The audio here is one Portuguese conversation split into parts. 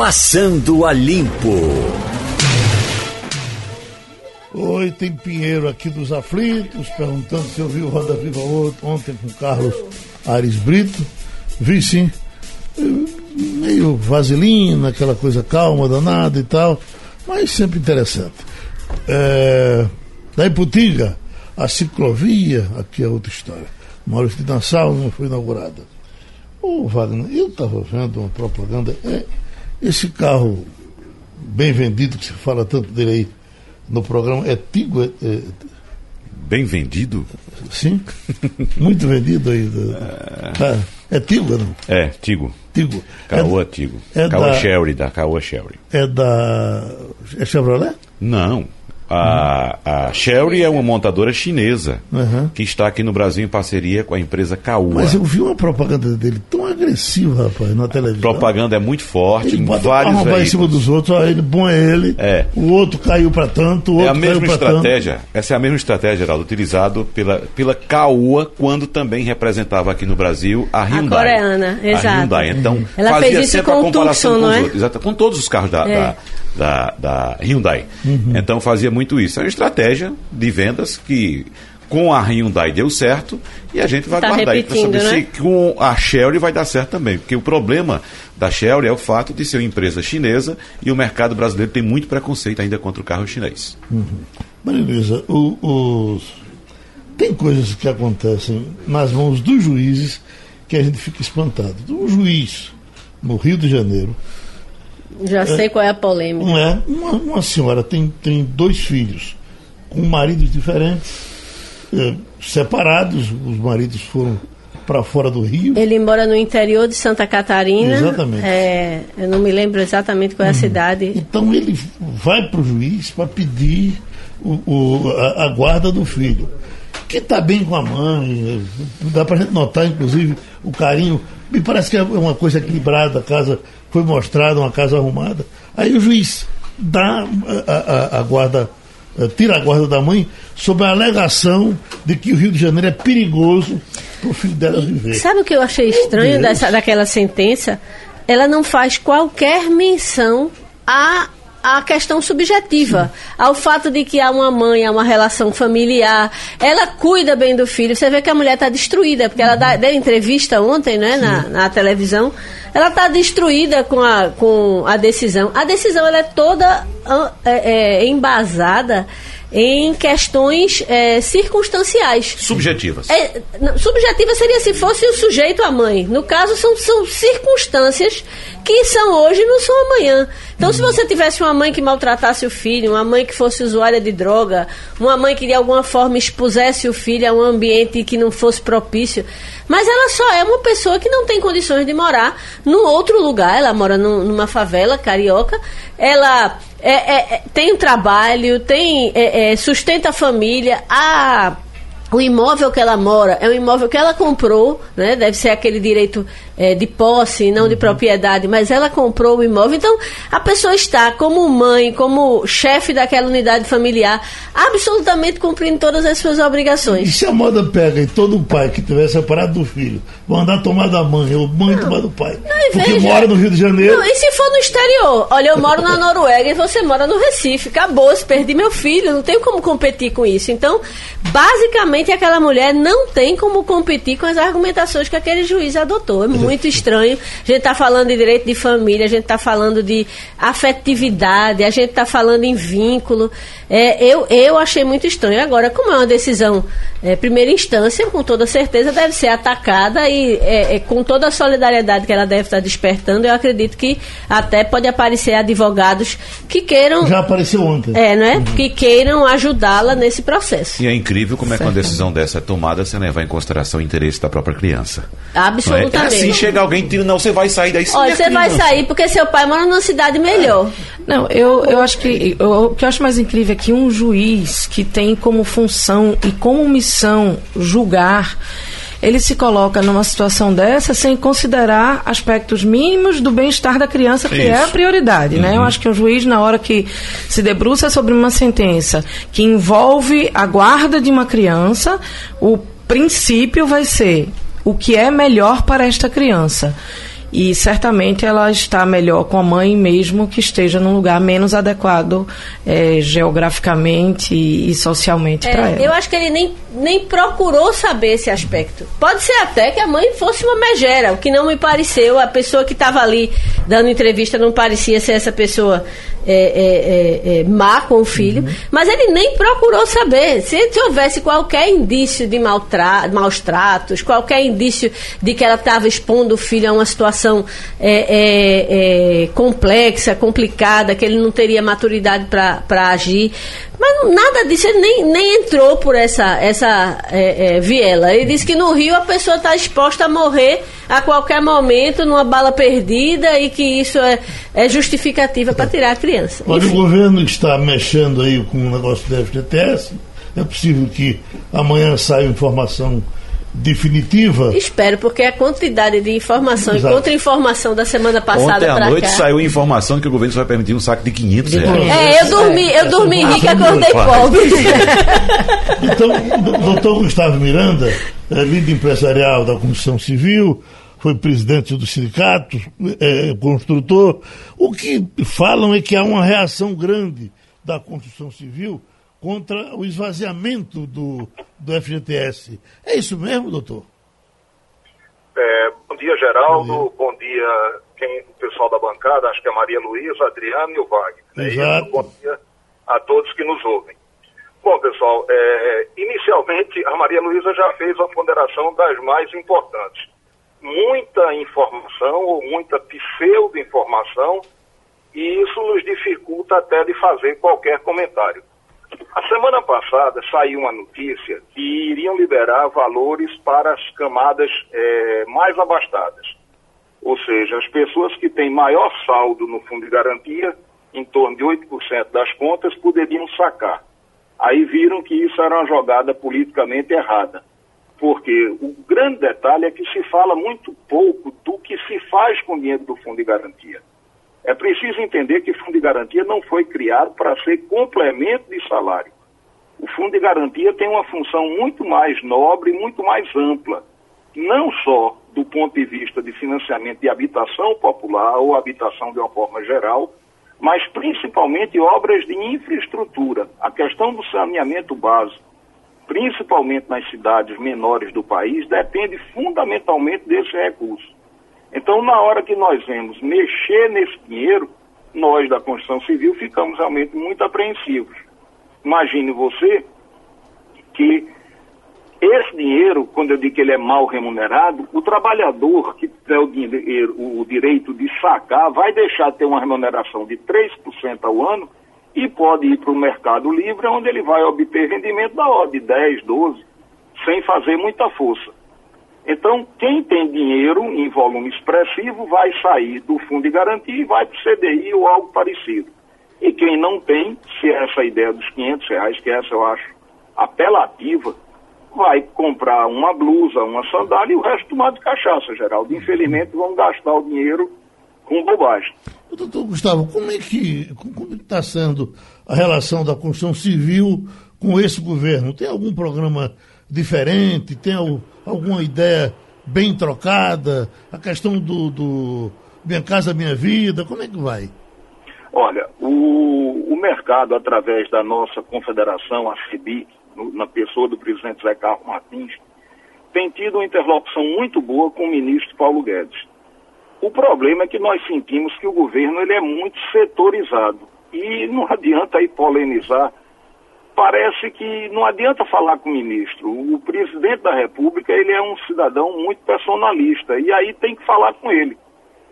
Passando a Limpo. Oi, tem Pinheiro aqui dos Aflitos, perguntando se eu vi o Roda Viva ontem com Carlos Ares Brito. Vi sim. Meio vaselina, aquela coisa calma, danada e tal, mas sempre interessante. É, da Iputinga, a ciclovia, aqui é outra história. Maurício de Nassau não foi inaugurada. Ô Wagner, eu estava vendo uma propaganda. É, esse carro bem vendido, que se fala tanto dele aí no programa, é Tigo? É, é... Bem vendido? Sim, muito vendido aí. É, é Tigo, não? É, Tigo. Tigo. Caoa é, Tigo. É Caoa da, Sherry, da Caoa Sherry. É da. É Chevrolet? Não. A, a Sherry é uma montadora chinesa Uhum. que está aqui no Brasil em parceria com a empresa Caoa. Mas eu vi uma propaganda dele tão agressiva, rapaz, na televisão. propaganda é muito forte Ele em bota vários uma em cima dos outros, ó, ele bom é ele, É. o outro caiu para tanto, o outro É a mesma estratégia, essa é a mesma estratégia, Geraldo, utilizado pela, pela Caoa quando também representava aqui no Brasil a Hyundai. coreana, A exato. Hyundai. Então, Ela fazia fez isso com a o comparação Tucson, com os é? outros. Exato, com todos os carros da, É. da, da, da Hyundai. Então, fazia muito isso. É uma estratégia de vendas que com a Hyundai deu certo e a gente vai Tá guardar aí para saber né? se com a Shelly vai dar certo também. Porque o problema da Shelly é o fato de ser uma empresa chinesa e o mercado brasileiro tem muito preconceito ainda contra o carro chinês. Maria Luísa, o- os... tem coisas que acontecem nas mãos dos juízes que a gente fica espantado. Um juiz no Rio de Janeiro, Já sei qual é a polêmica. não é? Uma, uma senhora tem, tem dois filhos com maridos diferentes, eh, separados, os maridos foram para fora do Rio. Ele mora no interior de Santa Catarina. Exatamente. É, eu não me lembro exatamente qual é a cidade. Então ele vai para o juiz para pedir o, o- a, a guarda do filho. Que está bem com a mãe, dá para gente notar, inclusive, o carinho. Me parece que é uma coisa equilibrada, a casa foi mostrada, uma casa arrumada. Aí o juiz dá a, a- a guarda, eh, tira a guarda da mãe sob a alegação de que o Rio de Janeiro é perigoso para o filho dela viver. Sabe o que eu achei estranho dessa, daquela sentença? Ela não faz qualquer menção à, à questão subjetiva, ao fato de que há uma mãe, há uma relação familiar, ela cuida bem do filho. Você vê que a mulher está destruída, porque ela dá, deu entrevista ontem né, na, na televisão. Ela está destruída com a, com a decisão. A decisão ela é toda é, é, embasada em questões é, circunstanciais. Subjetivas. É, não, subjetiva seria se fosse o sujeito a mãe. No caso, são, são circunstâncias que são hoje e não são amanhã. Então, se você tivesse uma mãe que maltratasse o filho, uma mãe que fosse usuária de droga, uma mãe que de alguma forma expusesse o filho a um ambiente que não fosse propício, mas ela só é uma pessoa que não tem condições de morar num outro lugar. Ela mora num- numa favela carioca, ela é, é, é, tem um trabalho, tem é, é, sustenta a família, a o imóvel que ela mora é um imóvel que ela comprou, né? Deve ser aquele direito eh, de posse, não de propriedade, mas ela comprou o imóvel. Então, a pessoa está como mãe, como chefe daquela unidade familiar, absolutamente cumprindo todas as suas E obrigações. se a moda pega e todo pai que tiver separado do filho mandar tomar da mãe, ou mãe tomar do pai, e porque veja- mora no Rio de Janeiro, Não, e se for no exterior? Olha, eu moro na Noruega e você mora no Recife. Acabou, se perdi meu filho, não tenho como competir com isso. Então, basicamente, aquela mulher não tem como competir com as argumentações que aquele juiz adotou. É muito estranho. A gente está falando de direito de família, a gente está falando de afetividade, a gente está falando em vínculo. É, eu, eu achei muito estranho. Agora, como é uma decisão é, primeira instância, com toda certeza deve ser atacada e é, é, com toda a solidariedade que ela deve estar despertando, eu acredito que até pode aparecer advogados que queiram, já apareceu ontem. é, não é? Que queiram ajudá-la nesse processo. E é incrível como é que uma decisão dessa é tomada sem levar em consideração o interesse da própria criança. Não é? É Absolutamente. assim, chega alguém e tira, não, você vai sair daí. Olha, você vai sair porque seu pai mora numa cidade melhor. Não, eu, eu acho que eu- o que eu acho mais incrível é que um juiz que tem como função e como missão julgar, ele se coloca numa situação dessa sem considerar aspectos mínimos do bem-estar da criança, que é a Isso. prioridade, né? Eu acho que um juiz, na hora que se debruça sobre uma sentença que envolve a guarda de uma criança, o princípio vai ser o que é melhor para esta criança. E certamente ela está melhor com a mãe mesmo que esteja num lugar menos adequado é, geograficamente e, socialmente é, para ela. Eu acho que ele nem, nem procurou saber esse aspecto. Pode ser até que a mãe fosse uma megera, o que não me pareceu. A pessoa que estava ali dando entrevista não parecia ser essa pessoa é, é, é, é má com o filho, uhum. mas ele nem procurou saber. Se, se houvesse qualquer indício de maus tratos, qualquer indício de que ela estava expondo o filho a uma situação é, complexa, complicada, que ele não teria maturidade para agir, mas nada disso, ele nem, nem entrou por essa, essa é, é, viela. Ele disse que no Rio a pessoa está exposta a morrer a qualquer momento numa bala perdida e que isso é, é justificativa para tirar a criança. Olha, o governo está mexendo aí com o negócio do FGTS. É possível que amanhã saia informação definitiva? Espero, porque a quantidade de informação Exato. e contra-informação da semana passada Ontem à noite cá... saiu informação que o governo só vai permitir um saco de 500 reais. É, eu dormi, eu dormi rica e acordei pobre. então, doutor Gustavo Miranda, é líder empresarial da Comissão Civil, foi presidente do sindicato, é, construtor. O que falam é que há uma reação grande da construção civil contra o esvaziamento do, do FGTS. É isso mesmo, doutor? É, bom dia, Geraldo. Bom dia, bom dia quem, o pessoal da bancada, acho que é Maria Luísa, Adriano e o Wagner. Né? Exato. bom dia a todos que nos ouvem. Bom, pessoal, é, inicialmente a Maria Luísa já fez uma ponderação das mais importantes. Muita informação ou muita pseudo-informação e isso nos dificulta até de fazer qualquer comentário. A semana passada saiu uma notícia que iriam liberar valores para as camadas é, mais abastadas. Ou seja, as pessoas que têm maior saldo no fundo de garantia, em torno de 8% das contas, poderiam sacar. Aí viram que isso era uma jogada politicamente errada. Porque o grande detalhe é que se fala muito pouco do que se faz com o dinheiro do fundo de garantia. É preciso entender que o fundo de garantia não foi criado para ser complemento de salário. O fundo de garantia tem uma função muito mais nobre, muito mais ampla, não só do ponto de vista de financiamento de habitação popular ou habitação de uma forma geral, mas principalmente obras de infraestrutura. A questão do saneamento básico, principalmente nas cidades menores do país, depende fundamentalmente desse recurso. Então, na hora que nós vemos mexer nesse dinheiro, nós da construção civil ficamos realmente muito apreensivos. Imagine você que esse dinheiro, quando eu digo que ele é mal remunerado, o trabalhador que tem o, dinheiro, o direito de sacar vai deixar de ter uma remuneração de 3% ao ano e pode ir para o mercado livre, onde ele vai obter rendimento da ordem de 10, 12, sem fazer muita força. Então, quem tem dinheiro em volume expressivo vai sair do fundo de garantia e vai para o CDI ou algo parecido. E quem não tem, se é essa ideia dos 500 reais, que essa eu acho apelativa, vai comprar uma blusa, uma sandália e o resto tomar de cachaça, Geraldo. Infelizmente, vão gastar o dinheiro com bobagem. Doutor Gustavo, como é que como está sendo a relação da construção civil com esse governo? Tem algum programa diferente? Tem alguma ideia bem trocada? A questão do, do Minha Casa Minha Vida, como é que vai? Olha, o, o mercado, através da nossa confederação, a CIBIC, na pessoa do presidente Zé Carlos Martins, tem tido uma interlocução muito boa com o ministro Paulo Guedes. O problema é que nós sentimos que o governo ele é muito setorizado. E não adianta aí polemizar parece que não adianta falar com o ministro. O presidente da República, ele é um cidadão muito personalista e aí tem que falar com ele.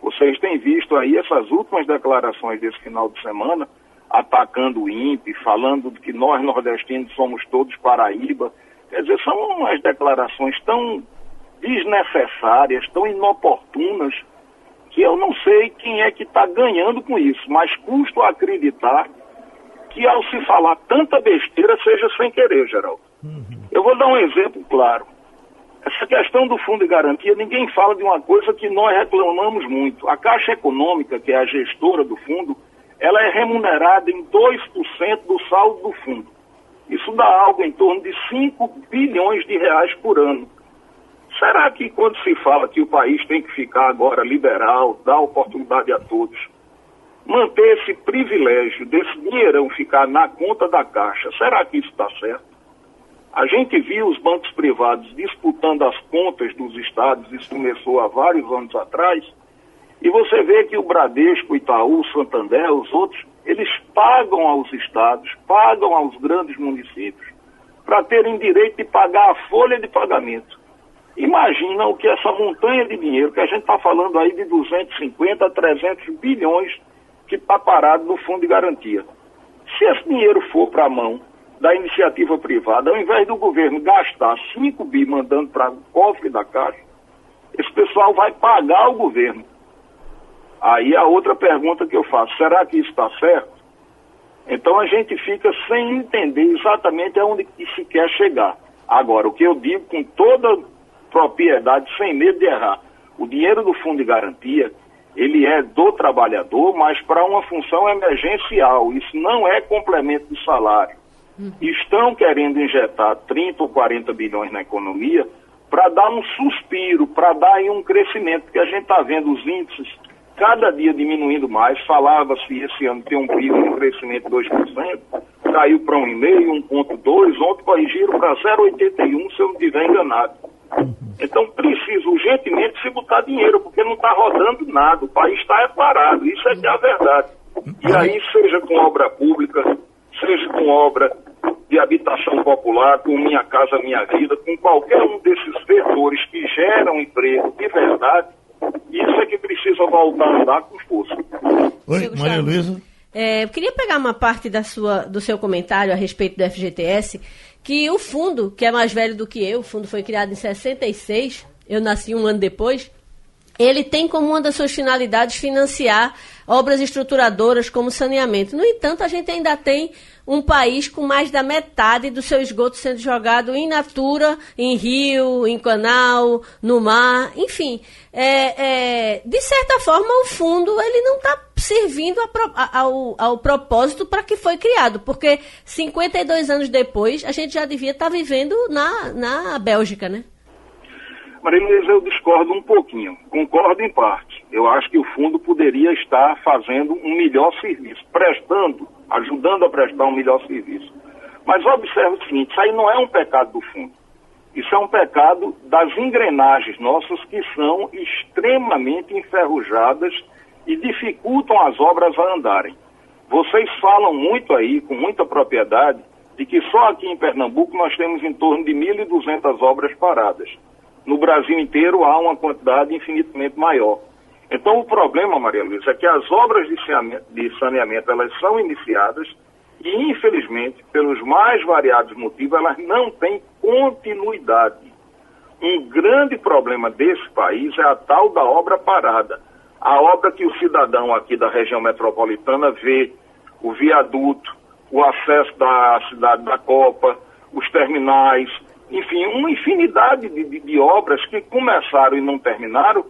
Vocês têm visto aí essas últimas declarações desse final de semana, atacando o INPE, falando que nós nordestinos somos todos Paraíba. Quer dizer, são umas declarações tão desnecessárias, tão inoportunas, que eu não sei quem é que está ganhando com isso, mas custo acreditar que ao se falar tanta besteira seja sem querer, Geraldo. Uhum. Eu vou dar um exemplo claro. Essa questão do fundo de garantia, ninguém fala de uma coisa que nós reclamamos muito. A Caixa Econômica, que é a gestora do fundo, ela é remunerada em 2% do saldo do fundo. Isso dá algo em torno de 5 bilhões de reais por ano. Será que quando se fala que o país tem que ficar agora liberal, dar oportunidade a todos, manter esse privilégio desse dinheirão ficar na conta da Caixa, será que isso está certo? A gente viu os bancos privados disputando as contas dos estados, isso começou há vários anos atrás, e você vê que o Bradesco, Itaú, Santander, os outros, eles pagam aos estados, pagam aos grandes municípios, para terem direito de pagar a folha de pagamento. Imagina o que essa montanha de dinheiro, que a gente está falando aí de 250 a 300 bilhões que está parado no fundo de garantia. Se esse dinheiro for para a mão da iniciativa privada, ao invés do governo gastar 5 bi mandando para o cofre da Caixa, esse pessoal vai pagar o governo. Aí a outra pergunta que eu faço, será que isso está certo? Então a gente fica sem entender exatamente aonde que se quer chegar. Agora, o que eu digo com toda propriedade, sem medo de errar, o dinheiro do fundo de garantia, ele é do trabalhador, mas para uma função emergencial. Isso não é complemento de salário. Estão querendo injetar 30 ou 40 bilhões na economia para dar um suspiro, para dar um crescimento, porque a gente está vendo os índices cada dia diminuindo mais. Falava-se esse ano ter um PIB um crescimento de 2%, caiu para 1,5%, 1,2%, ontem corrigiram para 0,81%, se eu não estiver enganado. Então precisa urgentemente se botar dinheiro, porque não está rodando nada, o país está parado, isso é que é a verdade. E aí, seja com obra pública, seja com obra de habitação popular, com Minha Casa Minha Vida, com qualquer um desses vetores que geram emprego de verdade, isso é que precisa voltar a andar com força. Oi, Maria Luísa. É, eu queria pegar uma parte da sua, do seu comentário a respeito do FGTS, que o fundo, que é mais velho do que eu, o fundo foi criado em 66, eu nasci um ano depois, ele tem como uma das suas finalidades financiar obras estruturadoras como saneamento. No entanto, a gente ainda tem um país com mais da metade do seu esgoto sendo jogado in natura, em rio, em canal, no mar, enfim. É, é, de certa forma, o fundo ele não está servindo a, ao, ao, propósito para que foi criado, porque 52 anos depois a gente já devia estar tá vivendo na, na Bélgica, né? Maria Luísa, eu discordo um pouquinho. Concordo em parte. Eu acho que o fundo poderia estar fazendo um melhor serviço, prestando, ajudando a prestar um melhor serviço. Mas observe o seguinte: isso aí não é um pecado do fundo. Isso é um pecado das engrenagens nossas que são extremamente enferrujadas e dificultam as obras a andarem. Vocês falam muito aí, com muita propriedade, de que só aqui em Pernambuco nós temos em torno de 1.200 obras paradas no Brasil inteiro há uma quantidade infinitamente maior. Então o problema, Maria Luísa, é que as obras de saneamento elas são iniciadas e, infelizmente, pelos mais variados motivos, elas não têm continuidade. Um grande problema desse país é a tal da obra parada. A obra que o cidadão aqui da região metropolitana vê, o viaduto, o acesso da cidade da Copa, os terminais, enfim, uma infinidade de, de, de, obras que começaram e não terminaram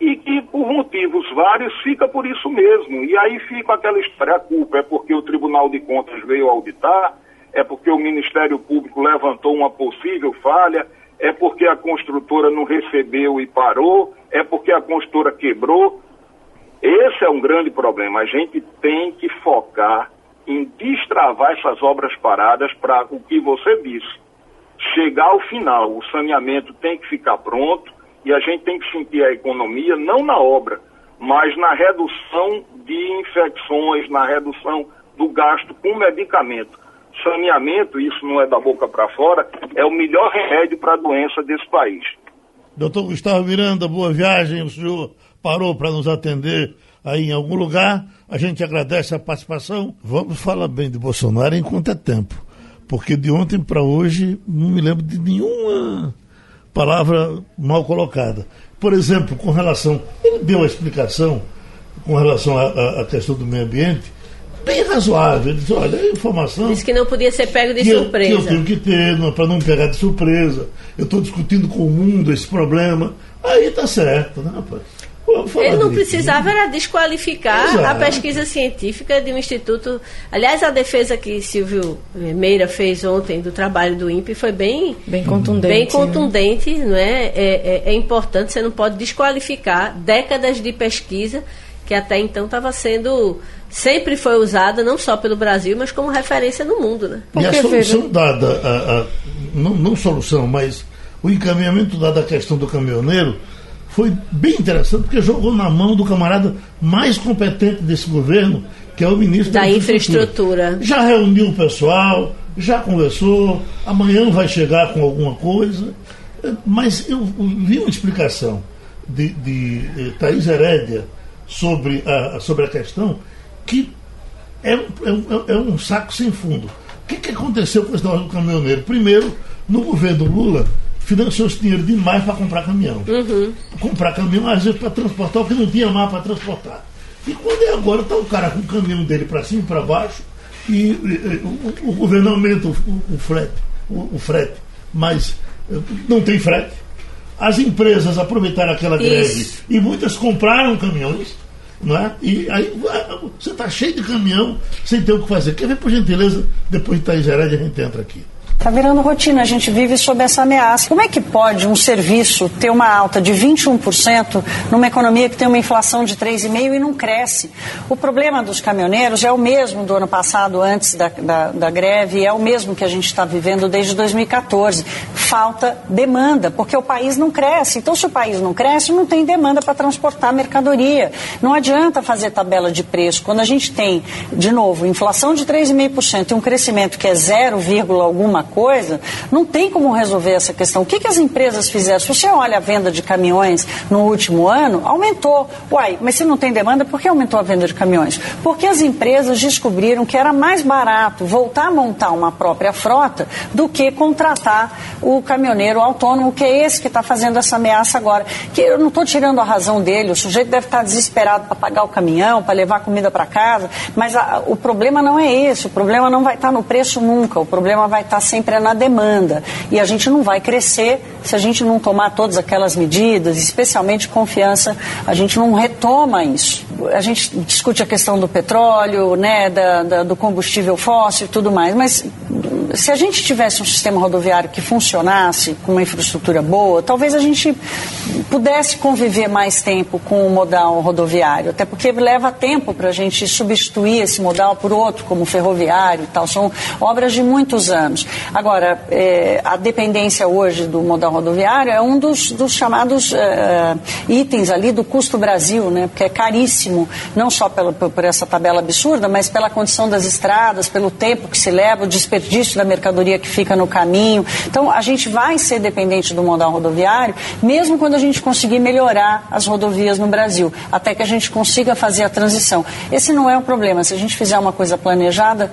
e que, por motivos vários, fica por isso mesmo. E aí fica aquela história, a culpa é porque o Tribunal de Contas veio auditar, é porque o Ministério Público levantou uma possível falha, é porque a construtora não recebeu e parou, é porque a construtora quebrou. Esse é um grande problema. A gente tem que focar em destravar essas obras paradas para o que você disse chegar ao final. O saneamento tem que ficar pronto e a gente tem que sentir a economia não na obra, mas na redução de infecções, na redução do gasto com medicamento. Saneamento, isso não é da boca para fora, é o melhor remédio para a doença desse país. Doutor Gustavo Miranda, boa viagem. O senhor parou para nos atender aí em algum lugar. A gente agradece a participação. Vamos falar bem de Bolsonaro enquanto é tempo porque de ontem para hoje não me lembro de nenhuma palavra mal colocada. Por exemplo, com relação. Ele deu a explicação com relação à questão do meio ambiente, bem razoável. Ele disse: olha, a informação. Disse que não podia ser pego de que surpresa. Eu, que eu tenho que ter, para não pegar de surpresa. Eu estou discutindo com o mundo esse problema. Aí tá certo, né, rapaz? Ele não precisava era desqualificar Exato. a pesquisa científica de um instituto. Aliás, a defesa que Silvio Meira fez ontem do trabalho do INPE foi bem, bem contundente. Bem contundente, né? não é? É, é? é importante, você não pode desqualificar décadas de pesquisa que até então estava sendo sempre foi usada não só pelo Brasil, mas como referência no mundo, né? Porque, e a solução dada, a, a, não, não solução, mas o encaminhamento dado à questão do caminhoneiro foi bem interessante, porque jogou na mão do camarada mais competente desse governo, que é o ministro da, da infraestrutura. infraestrutura. Já reuniu o pessoal, já conversou, amanhã vai chegar com alguma coisa. Mas eu vi uma explicação de, de, eh, Thaís Herédia sobre a, sobre a questão que é, é, é um saco sem fundo. O que, que aconteceu com esse negócio do caminhoneiro? Primeiro, no governo Lula, financiou esse dinheiro demais para comprar caminhão. Uhum. Comprar caminhão, às vezes, para transportar o que não tinha mais para transportar. E quando é agora, está o cara com o caminhão dele para cima e para baixo, e, e, o, o, governo aumenta o, o frete, o, o, frete, mas eh, não tem frete. As empresas aproveitaram aquela greve Isso. e muitas compraram caminhões. Não é? E aí você está cheio de caminhão sem ter o que fazer. Quer ver, por gentileza, depois de Thaís Herédia, a gente entra aqui. Está virando rotina, a gente vive sob essa ameaça. Como é que pode um serviço ter uma alta de 21% numa economia que tem uma inflação de 3,5% e não cresce? O problema dos caminhoneiros é o mesmo do ano passado, antes da, da, da greve, é o mesmo que a gente está vivendo desde 2014. Falta demanda, porque o país não cresce. Então, se o país não cresce, não tem demanda para transportar mercadoria. Não adianta fazer tabela de preço. Quando a gente tem, de novo, inflação de 3,5% e um crescimento que é 0, alguma coisa, não tem como resolver essa questão. O que, que as empresas fizeram? Se você olha a venda de caminhões no último ano, aumentou. Uai, mas se não tem demanda, por que aumentou a venda de caminhões? Porque as empresas descobriram que era mais barato voltar a montar uma própria frota do que contratar o caminhoneiro autônomo, que é esse que está fazendo essa ameaça agora. Que eu não estou tirando a razão dele, o sujeito deve estar desesperado para pagar o caminhão, para levar comida para casa, mas a, o problema não é esse, o problema não vai estar tá no preço nunca, o problema vai estar tá sempre sempre é na demanda. E a gente não vai crescer se a gente não tomar todas aquelas medidas, especialmente confiança, a gente não retoma isso. A gente discute a questão do petróleo, né, da, da, do combustível fóssil e tudo mais, mas se a gente tivesse um sistema rodoviário que funcionasse, com uma infraestrutura boa, talvez a gente pudesse conviver mais tempo com o modal rodoviário, até porque leva tempo para a gente substituir esse modal por outro, como ferroviário e tal. São obras de muitos anos. Agora, é, a dependência hoje do modal rodoviário é um dos, dos chamados é, itens ali do custo Brasil, né? Porque é caríssimo, não só pela, por essa tabela absurda, mas pela condição das estradas, pelo tempo que se leva, o desperdício da mercadoria que fica no caminho. Então, a gente vai ser dependente do modal rodoviário, mesmo quando a gente conseguir melhorar as rodovias no Brasil, até que a gente consiga fazer a transição. Esse não é o problema. Se a gente fizer uma coisa planejada,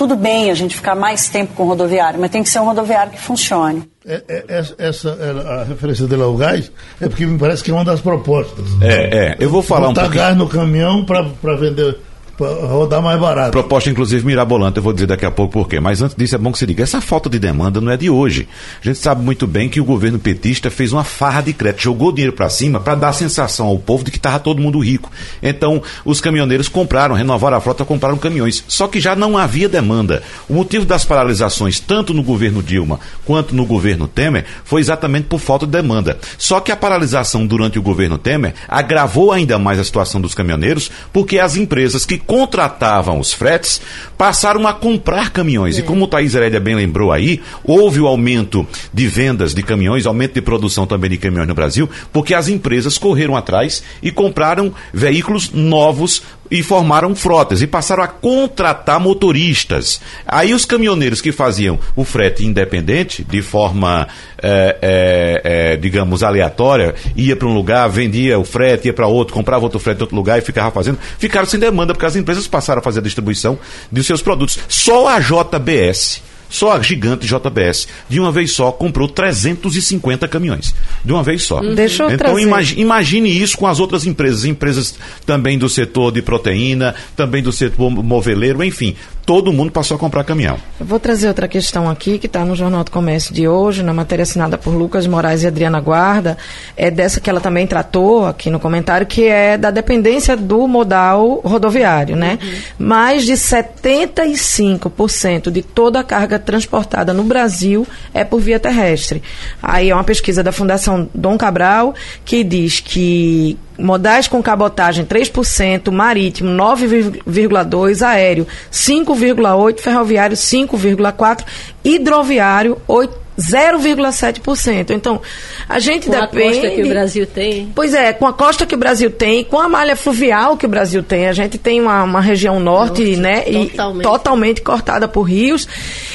tudo bem a gente ficar mais tempo com o rodoviário, mas tem que ser um rodoviário que funcione. É, é, essa, a referência dele ao gás é porque me parece que é uma das propostas. É, é. Eu vou falar Botar um pouquinho. gás no caminhão para vender rodar mais barato. Proposta, inclusive, mirabolante, eu vou dizer daqui a pouco por quê. Mas antes disso, é bom que se diga: essa falta de demanda não é de hoje. A gente sabe muito bem que o governo petista fez uma farra de crédito, jogou dinheiro para cima para dar a sensação ao povo de que estava todo mundo rico. Então, os caminhoneiros compraram, renovaram a frota, compraram caminhões. Só que já não havia demanda. O motivo das paralisações, tanto no governo Dilma quanto no governo Temer, foi exatamente por falta de demanda. Só que a paralisação durante o governo Temer agravou ainda mais a situação dos caminhoneiros, porque as empresas que contratavam os fretes passaram a comprar caminhões. É. E como o Thaís Herédia bem lembrou aí, houve o aumento de vendas de caminhões, aumento de produção também de caminhões no Brasil, porque as empresas correram atrás e compraram veículos novos e formaram frotas e passaram a contratar motoristas. Aí os caminhoneiros que faziam o frete independente, de forma, é, é, é, digamos, aleatória, ia para um lugar, vendia o frete, ia para outro, comprava outro frete em outro lugar e ficava fazendo, ficaram sem demanda, porque as empresas passaram a fazer a distribuição de seus produtos. Só a JBS só a gigante JBS, de uma vez só, comprou 350 caminhões. De uma vez só. Uhum. Deixa eu então imagine, imagine isso com as outras empresas, empresas também do setor de proteína, também do setor moveleiro, enfim todo mundo passou a comprar caminhão. Eu vou trazer outra questão aqui, que está no Jornal do Comércio de hoje, na matéria assinada por Lucas Moraes e Adriana Guarda, é dessa que ela também tratou aqui no comentário, que é da dependência do modal rodoviário, né? Uhum. Mais de 75% de toda a carga transportada no Brasil é por via terrestre. Aí é uma pesquisa da Fundação Dom Cabral, que diz que modais com cabotagem 3%, marítimo 9,2%, aéreo 5,8%, ferroviário 5,4%, hidroviário 0,7%. Então, a gente com depende. Com a costa que o Brasil tem. Pois é, com a costa que o Brasil tem, com a malha fluvial que o Brasil tem. A gente tem uma, uma região norte, norte né? Totalmente. E totalmente cortada por rios.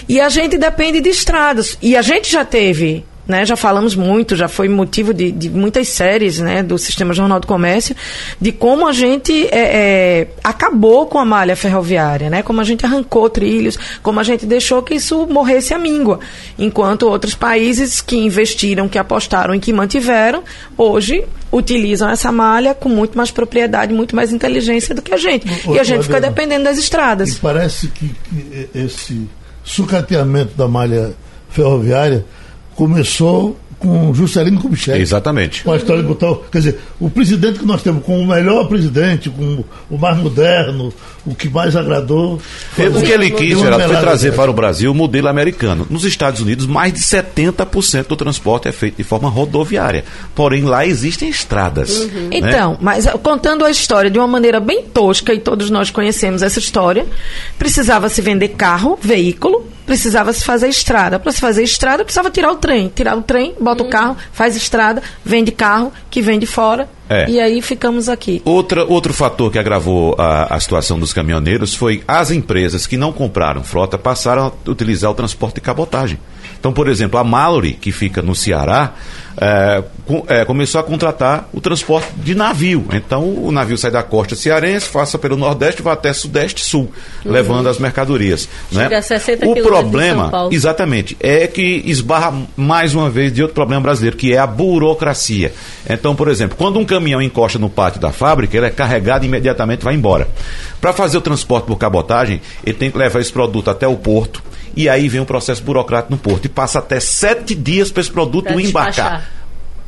E a gente depende de estradas. E a gente já teve né? Já falamos muito, já foi motivo de, de, muitas séries né, do Sistema Jornal do Comércio, de como a gente é, é, acabou com a malha ferroviária, né? como a gente arrancou trilhos, como a gente deixou que isso morresse a míngua. Enquanto outros países que investiram, que apostaram e que mantiveram, hoje utilizam essa malha com muito mais propriedade, muito mais inteligência do que a gente. E a gente fica dependendo das estradas. E parece que, que esse sucateamento da malha ferroviária começou com Juscelino Kubitschek. Exatamente. Com a história de botar. Quer dizer, o presidente que nós temos, com o melhor presidente, com o mais moderno, o que mais agradou. O que ele quis, Geraldo, foi trazer para o Brasil o modelo americano. Nos Estados Unidos, mais de 70% do transporte é feito de forma rodoviária. Porém, lá existem estradas. Uhum. Né? Então, mas contando a história de uma maneira bem tosca, e todos nós conhecemos essa história, precisava se vender carro, veículo, precisava se fazer estrada. Para se fazer estrada, precisava tirar o trem. Tirar o trem, bota uhum. o carro, faz estrada, vende carro, que vende fora. É. E aí ficamos aqui. Outra, outro fator que agravou a, a situação dos caminhoneiros foi as empresas que não compraram frota passaram a utilizar o transporte de cabotagem. Então, por exemplo, a Mallory, que fica no Ceará, é, com, é, começou a contratar o transporte de navio. Então, o navio sai da costa cearense, passa pelo Nordeste, vai até Sudeste e Sul, uhum. levando as mercadorias. Né? Chega a 60 o problema, exatamente, é que esbarra mais uma vez de outro problema brasileiro, que é a burocracia. Então, por exemplo, quando um caminhão encosta no pátio da fábrica, ele é carregado e imediatamente vai embora. Para fazer o transporte por cabotagem, ele tem que levar esse produto até o porto e aí vem um processo burocrático no porto. E passa até sete dias para esse produto pra embarcar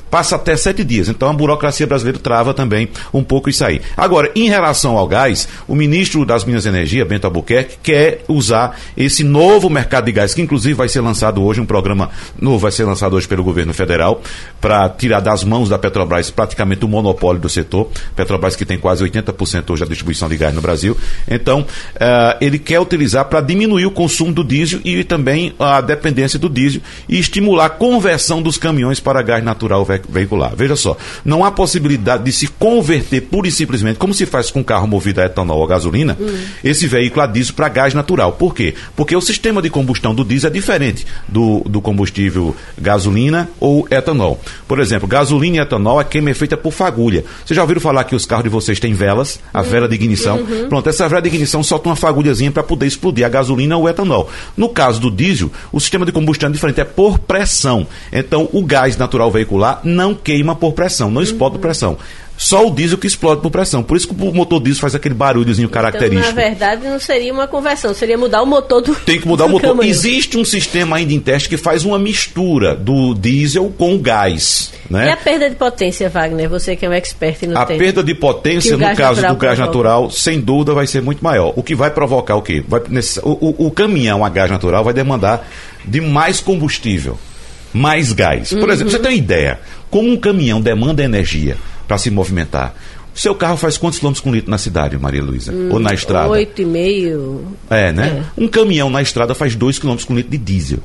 passa até sete dias. Então a burocracia brasileira trava também um pouco isso aí. Agora, em relação ao gás, o ministro das Minas e Energia, Bento Albuquerque, quer usar esse novo mercado de gás, que inclusive vai ser lançado hoje, um programa novo vai ser lançado hoje pelo governo federal, para tirar das mãos da Petrobras praticamente o monopólio do setor. Petrobras que tem quase 80% hoje da distribuição de gás no Brasil. Então, uh, ele quer utilizar para diminuir o consumo do diesel e também a dependência do diesel e estimular a conversão dos caminhões para gás natural veicular. Veja só, não há possibilidade de se converter pura e simplesmente, como se faz com carro movido a etanol ou gasolina, hum. esse veículo a diesel para gás natural. Por quê? Porque o sistema de combustão do diesel é diferente do, do combustível gasolina ou etanol. Por exemplo, gasolina e etanol, a queima é feita por fagulha. Vocês já ouviram falar que os carros de vocês têm velas, a vela de ignição? Uhum. Pronto, essa vela de ignição solta uma fagulhazinha para poder explodir a gasolina ou o etanol. No caso do diesel, o sistema de combustão é diferente, é por pressão. Então, o gás natural veicular não queima por pressão, não explode por pressão. Só o diesel que explode por pressão. Por isso que o motor diesel faz aquele barulhozinho então, característico. Na verdade, não seria uma conversão, seria mudar o motor do. Tem que mudar o motor. Existe um sistema ainda em teste que faz uma mistura do diesel com o gás. Né? E a perda de potência, Wagner? Você que é um expert no A tempo. perda de potência, no caso do gás natural, sem dúvida vai ser muito maior. O que vai provocar o quê? Vai, nesse, o, o, o caminhão a gás natural vai demandar de mais combustível mais gás. Por uhum. exemplo, você tem uma ideia, como um caminhão demanda energia para se movimentar, o seu carro faz quantos quilômetros com litro na cidade, Maria Luísa? Hum, Ou na estrada? Oito e meio. É, né? É. Um caminhão na estrada faz dois quilômetros com litro de diesel.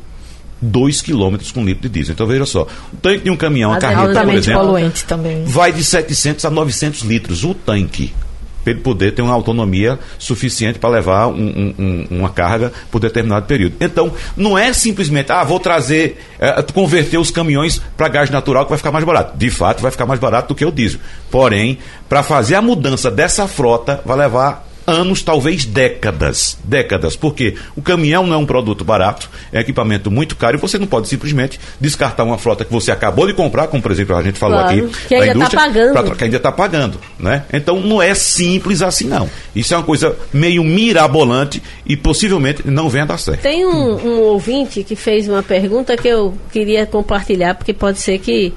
2 quilômetros com litro de diesel. Então veja só, o tanque de um caminhão, a carreta, por exemplo, poluente também. vai de 700 a 900 litros. O tanque para ele poder ter uma autonomia suficiente para levar um, um, uma carga por determinado período. Então, não é simplesmente, ah, vou trazer, é, converter os caminhões para gás natural que vai ficar mais barato. De fato, vai ficar mais barato do que o diesel. Porém, para fazer a mudança dessa frota, vai levar anos, talvez décadas. Décadas, porque o caminhão não é um produto barato, é equipamento muito caro e você não pode simplesmente descartar uma frota que você acabou de comprar, como por exemplo a gente falou Claro, aqui, que da ainda tá indústria, pagando. pra- que ainda está pagando. Né? Então não é simples assim, não. Isso é uma coisa meio mirabolante e possivelmente não venha a dar certo. Tem um, um ouvinte que fez uma pergunta que eu queria compartilhar, porque pode ser que.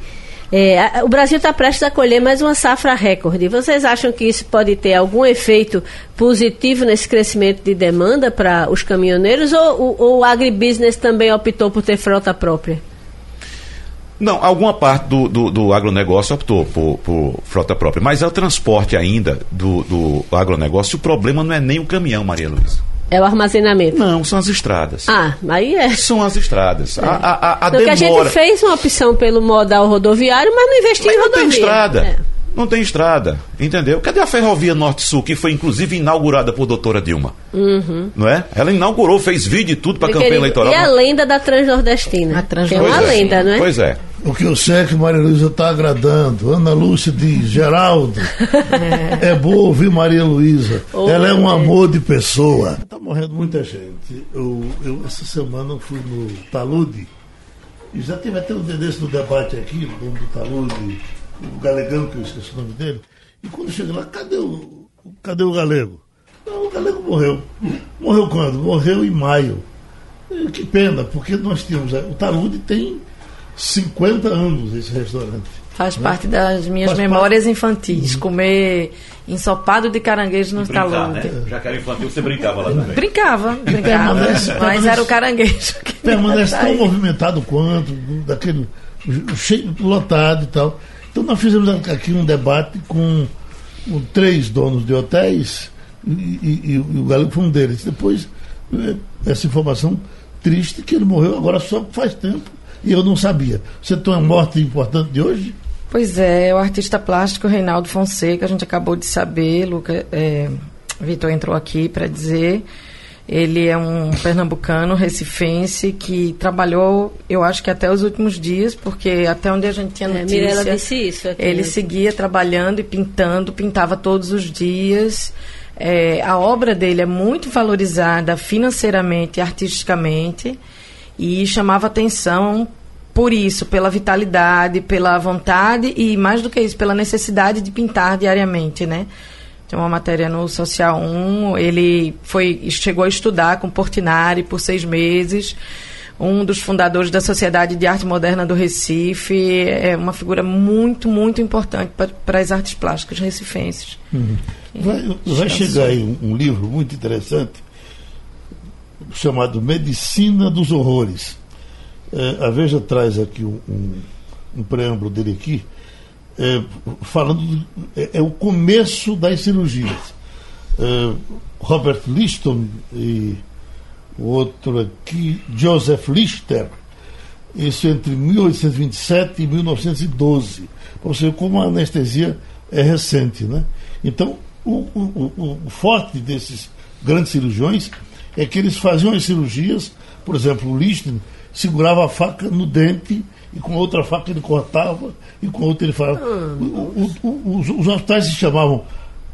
É, o Brasil está prestes a colher mais uma safra recorde. Vocês acham que isso pode ter algum efeito positivo nesse crescimento de demanda para os caminhoneiros ou, o- ou o agribusiness também optou por ter frota própria? Não, alguma parte do, do, do agronegócio optou por, por frota própria, mas é o transporte ainda do, do agronegócio. O problema não é nem o caminhão, Maria Luísa. É o armazenamento. Não, são as estradas. Ah, aí é. São as estradas. A, a, a, a a demora. gente fez uma opção pelo modal rodoviário, mas não investiu Mas em não rodovia. tem estrada. É. Não tem estrada, entendeu? Cadê a ferrovia Norte-Sul, que foi inclusive inaugurada por doutora Dilma? Não é? Ela inaugurou, fez vídeo e tudo para a campanha querido, eleitoral. E a lenda da Transnordestina? A Tem uma Transnordestina. lenda, não é? Pois é. O que eu sei é que Maria Luísa está agradando. Ana Lúcia diz, Geraldo, é bom ouvir Maria Luísa. Oh, Ela é um é. amor de pessoa. Está morrendo muita gente. Eu, eu, essa semana fui no Talude e já teve até um desse no debate aqui, o dono do Talude, o galegão, que eu esqueci o nome dele. E quando cheguei lá, cadê o, cadê o galego? Não, o galego morreu. Morreu quando? Morreu em maio. E Que pena, porque nós tínhamos. O Talude tem 50 anos esse restaurante. Faz parte das minhas Faz memórias infantis. Comer ensopado de caranguejo no talude. Já que era infantil, você brincava lá também. Brincava, brincava. permanece- mas permanece- era o caranguejo. que Permanece tão aí. movimentado quanto, daquele cheio, lotado e tal. Então nós fizemos aqui um debate com, com três donos de hotéis e, e- e o Galego foi um deles. Depois, eh, essa informação triste que ele morreu agora só faz tempo e eu não sabia. Você tem uma morte importante de hoje? Pois é, o artista plástico Reinaldo Fonseca, a gente acabou de saber, Luca, é, Vitor entrou aqui para dizer. Ele é um pernambucano, recifense, que trabalhou, eu acho que até os últimos dias, porque até onde a gente tinha É, notícia... Mirella disse isso aqui, Ele né? seguia trabalhando e pintando, pintava todos os dias. É, a obra dele é muito valorizada financeiramente e artisticamente e chamava atenção por isso, pela vitalidade, pela vontade e mais do que isso, pela necessidade de pintar diariamente, né? Tem uma matéria no Social 1, ele foi, chegou a estudar com Portinari por seis meses, um dos fundadores da Sociedade de Arte Moderna do Recife, é uma figura muito, muito importante para as artes plásticas recifenses. Vai, vai chegar aí um, um livro muito interessante chamado Medicina dos Horrores. É, a Veja traz aqui um, um, um preâmbulo dele aqui, é, falando do- é, é o começo das cirurgias. É, Robert Liston e outro aqui, Joseph Lister, isso entre 1827 e 1912. Para você como a anestesia é recente, né? Então, o, o, o, forte desses grandes cirurgiões é que eles faziam as cirurgias, por exemplo, o Lichten segurava a faca no dente e com outra faca ele cortava e com outra ele falava. O- o- o- os, os hospitais se chamavam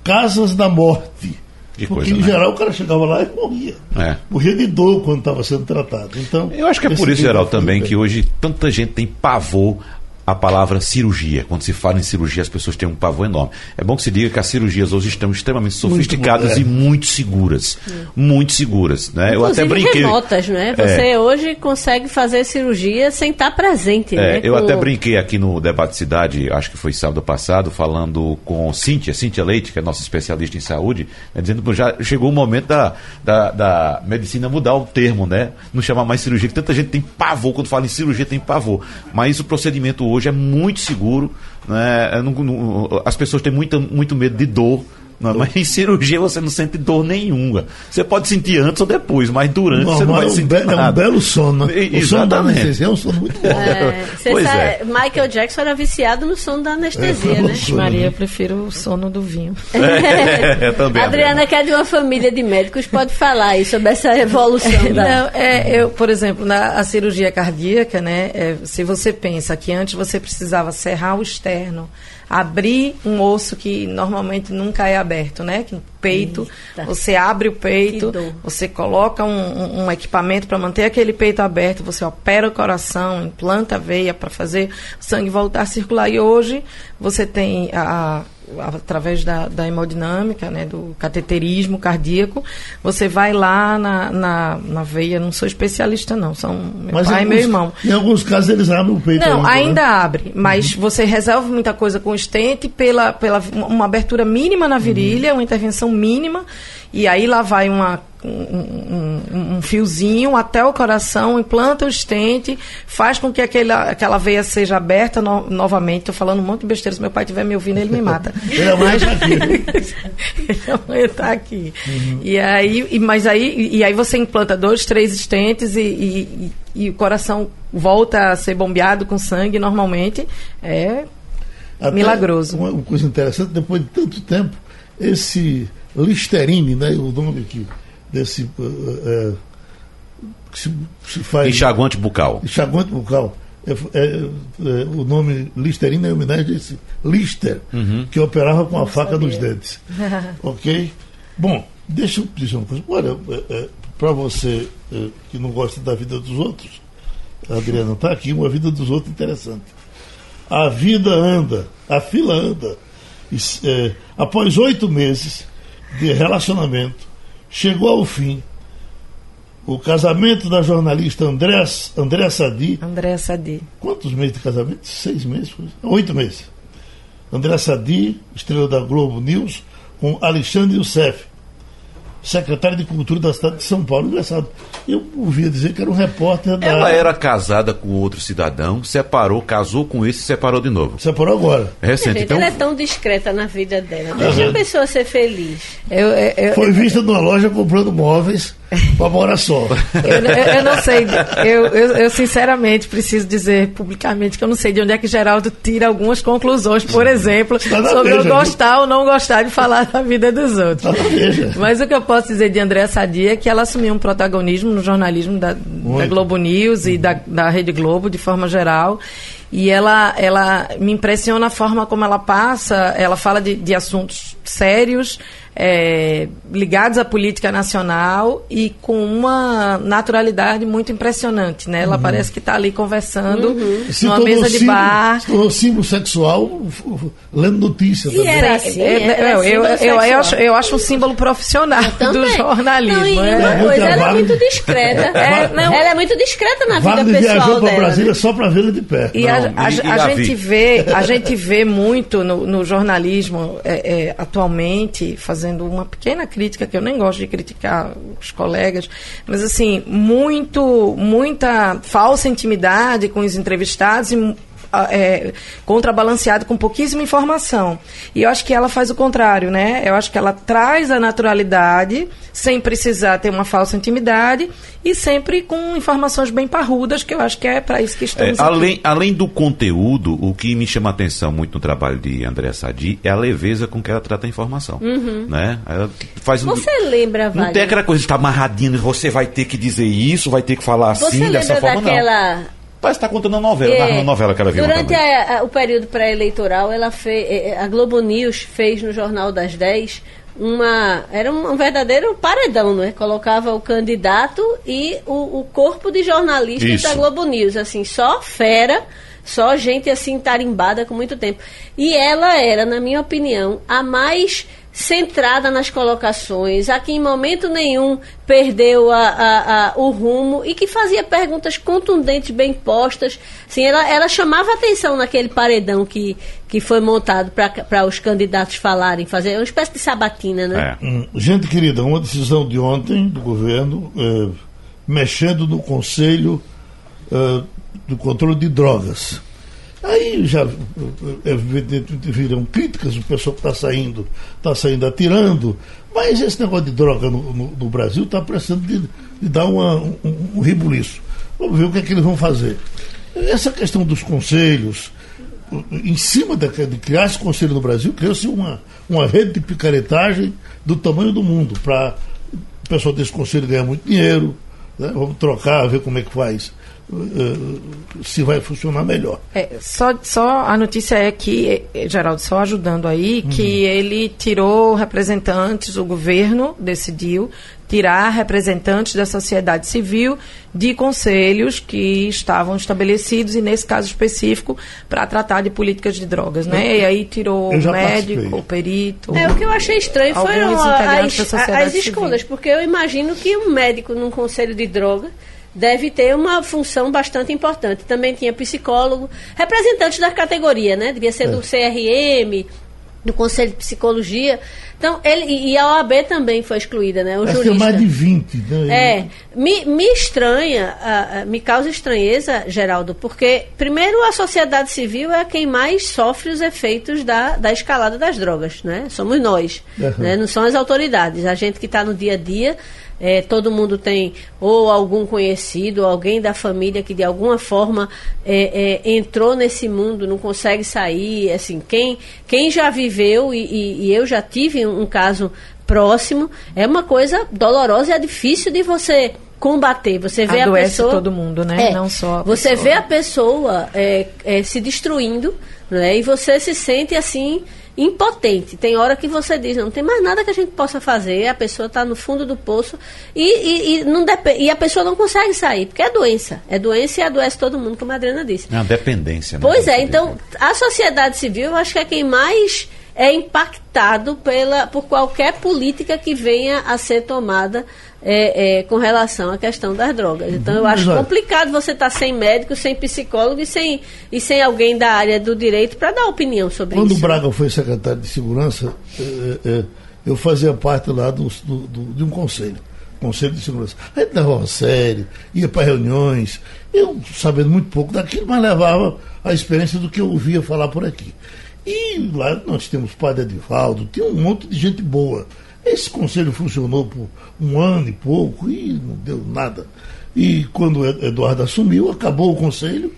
Casas da Morte. Que porque coisa, em né? geral o cara chegava lá e morria. É. Morria de dor quando estava sendo tratado. Então, Eu acho que é por isso, Geraldo, foi também, que hoje tanta gente tem pavor à palavra cirurgia. Quando se fala em cirurgia, as pessoas têm um pavor enorme. É bom que se diga que as cirurgias hoje estão extremamente sofisticadas moderno. e muito seguras. Muito seguras. Né? Eu até brinquei. remotas, né? Você hoje consegue fazer cirurgia sem estar presente, É, né? eu Com- até brinquei aqui no Debate Cidade, acho que foi sábado passado, falando com Cíntia, Cíntia Leite, que é nossa especialista em saúde, né, dizendo que já chegou o momento da, da, da medicina mudar o termo, né? Não chamar mais cirurgia, que tanta gente tem pavor, quando fala em cirurgia tem pavor. Mas o procedimento hoje é muito seguro, né? É, não- não- as pessoas têm muita, muito medo de dor. Não, mas em cirurgia você não sente dor nenhuma. Você pode sentir antes ou depois, mas durante você não vai é, um sentir be- é um nada. belo sono. né? E- O sono da anestesia é um sono muito bom. É, Pois sabe, é. Michael Jackson era viciado no som da anestesia, É, né? Sono, Maria, né? eu prefiro o sono do vinho. É, também. Adriana, que é de uma família de médicos, pode falar aí sobre essa evolução. da... Não, é, eu, por exemplo, na a cirurgia cardíaca, né? é, se você pensa que antes você precisava serrar o externo, abrir um osso que normalmente nunca é aberto, né? Que no peito, Eita. você abre o peito, você coloca um, um- um equipamento para manter aquele peito aberto, você opera o coração, implanta a veia para fazer o sangue voltar a circular. E hoje você tem a- a- através da, da hemodinâmica, né, do cateterismo cardíaco, você vai lá na, na, na veia, não sou especialista não, são meu Mas pai e meu alguns- irmão. Em alguns casos eles abrem o peito Não, ainda né? abre, mas você resolve muita coisa com o estente pela, pela uma abertura mínima na virilha, uma intervenção mínima, e aí lá vai uma, um, um- um- fiozinho até o coração, implanta o estente, faz com que aquela, aquela veia seja aberta no- novamente. Estou falando um monte de besteira, se meu pai estiver me ouvindo, ele me mata. Ele amanhã tá aqui. Ele amanhã tá aqui. E aí, e, mas aí, e aí você implanta dois, três estentes e, e, e- o coração volta a ser bombeado com sangue normalmente. É Até Milagroso. Uma, uma coisa interessante, depois de tanto tempo, esse Listerine, né, o nome aqui, desse. eh, eh, que se, se faz. Enxaguante bucal. enxaguante bucal. É, é, é, o nome Listerine é em homenagem a esse Lister, que operava com a faca nos dentes. ok? Bom, deixa eu dizer uma coisa. Olha, para você é, que não gosta da vida dos outros, a Adriana está aqui, uma vida dos outros interessante. A vida anda, a fila anda. E, é, após oito meses de relacionamento, chegou ao fim o casamento da jornalista André, André Sadi. André Sadi. Quantos meses de casamento? Seis meses? foi? Oito meses. André Sadi, estrela da Globo News, com Alexandre Youssef, secretário de Cultura da cidade de São Paulo. Engraçado. Eu ouvia dizer que era um repórter da. Ela era casada com outro cidadão, separou, casou com esse e separou de novo. Separou agora. Recente. Gente, Então, ela é tão discreta na vida dela. Deixa a pessoa ser feliz. Eu, eu, eu, Foi vista numa loja comprando móveis para morar só. eu, eu- eu não sei, eu, eu, eu sinceramente preciso dizer publicamente que eu não sei de onde é que Geraldo tira algumas conclusões, por exemplo, Tá sobre eu Veja, viu? gostar ou não gostar de falar da vida dos outros. Tá. Mas o que eu posso dizer de Andréa Sadia é que ela assumiu um protagonismo no jornalismo da, da. Globo News e da, da Rede Globo, de forma geral. E ela, ela me impressiona a forma como ela passa, ela fala de, de assuntos sérios, é, ligados à política nacional e com uma naturalidade muito impressionante. Né? Ela parece que está ali conversando Se numa mesa de símbolo- bar. se tornou símbolo sexual lendo notícia E era É, assim, é, era eu, eu, eu, eu acho, eu acho um símbolo profissional do jornalismo. Não, e é. uma É, coisa, ela é muito discreta. É, não. Ela é muito discreta na vida pessoal viajou para dela. Brasília né? só para vê-la de perto. E a, a- e- a a gente vê, a gente vê muito no, no jornalismo é, é, atualmente, fazendo uma pequena crítica, que eu nem gosto de criticar os colegas, mas assim, muito, muita falsa intimidade com os entrevistados e é, contrabalanceado com pouquíssima informação. E eu acho que ela faz o contrário, né? Eu acho que ela traz a naturalidade sem precisar ter uma falsa intimidade e sempre com informações bem parrudas, que eu acho que é para isso que é, estamos aqui. além, além do conteúdo, o que me chama a atenção muito no trabalho de André Sadi é a leveza com que ela trata a informação. Né? Ela faz um- Você lembra, Não tem Wagner? aquela coisa de estar amarradinho, você vai ter que dizer isso, vai ter que falar Você assim, dessa forma, não. Parece que está contando uma novela, É, narrando uma novela que ela viu. Durante a- a- o período pré-eleitoral, ela fez, eh, a Globo News fez no Jornal das 10 uma. Era um, um verdadeiro paredão, não é? Colocava o candidato e o, o corpo de jornalistas Isso. da Globo News, assim, só fera. Só gente assim tarimbada com muito tempo. E ela era, na minha opinião, a mais centrada nas colocações, a que em momento nenhum perdeu a- a- a- o rumo e que fazia perguntas contundentes, bem postas. Assim, ela, ela chamava atenção naquele paredão que, que foi montado para os candidatos falarem, fazer uma espécie de sabatina, né? É. Hum, Gente querida, uma decisão de ontem do governo eh, mexendo no Conselho eh, do Controle de Drogas. Aí já viram críticas, o pessoal que está saindo, está saindo atirando, mas esse negócio de droga no, no- no Brasil está precisando de, de dar uma- um, um ribuliço. Vamos ver o que é que eles vão fazer. Essa questão dos conselhos, em cima da, de criar esse conselho no Brasil, criou-se uma, uma rede de picaretagem do tamanho do mundo, para o pessoal desse conselho ganhar muito dinheiro, né? vamos trocar, ver como é que faz. Eh, se vai funcionar melhor. É, só, só a notícia é que, eh, Geraldo, só ajudando aí, que ele tirou representantes, o governo decidiu tirar representantes da sociedade civil de conselhos que estavam estabelecidos e nesse caso específico para tratar de políticas de drogas, né? E aí tirou o médico, participei. o perito. É, o que eu achei estranho foram as, as civil. porque eu imagino que um médico num conselho de droga deve ter uma função bastante importante. Também tinha psicólogo, representantes da categoria, né? Devia ser do CRM, do Conselho de Psicologia. Então, ele, e a OAB também foi excluída, né? O Acho que é jurista. mais de 20. Né? É, me, me estranha, ah, me causa estranheza, Geraldo, porque, primeiro, a sociedade civil é quem mais sofre os efeitos da, da escalada das drogas, né? Somos nós, Uhum. né? não são as autoridades. A gente que está no dia a dia, eh, todo mundo tem ou algum conhecido, ou alguém da família que de alguma forma eh, eh, entrou nesse mundo, não consegue sair. Assim, quem, quem já viveu, e, e- e eu já tive um, um caso próximo, é uma coisa dolorosa e é difícil de você combater. Você vê a Adoece pessoa. todo mundo, né? É, Não só a Você pessoa. vê a pessoa é, é, se destruindo, né? E você se sente assim impotente. Tem hora que você diz, não tem mais nada que a gente possa fazer, a pessoa está no fundo do poço e, e, e não e a pessoa não consegue sair, porque é doença. É doença e adoece todo mundo, como a Adriana disse. É uma dependência. né? Pois é, então a sociedade civil eu acho que é quem mais é impactado pela, por qualquer política que venha a ser tomada é, é, com relação à questão das drogas. Então eu acho Mas, olha- complicado você estar sem médico, sem psicólogo e sem, e sem alguém da área do direito para dar opinião sobre Quando o isso. Braga foi secretário de Segurança, eh, eh, eu fazia parte lá do, do- do- de um conselho, Conselho de Segurança. A gente levava sério, ia para reuniões, eu sabendo muito pouco daquilo, mas levava a experiência do que eu ouvia falar por aqui. E lá nós temos padre Edivaldo, tinha um monte de gente boa. Esse conselho funcionou por um ano e pouco e não deu nada. E quando Eduardo assumiu, acabou o conselho,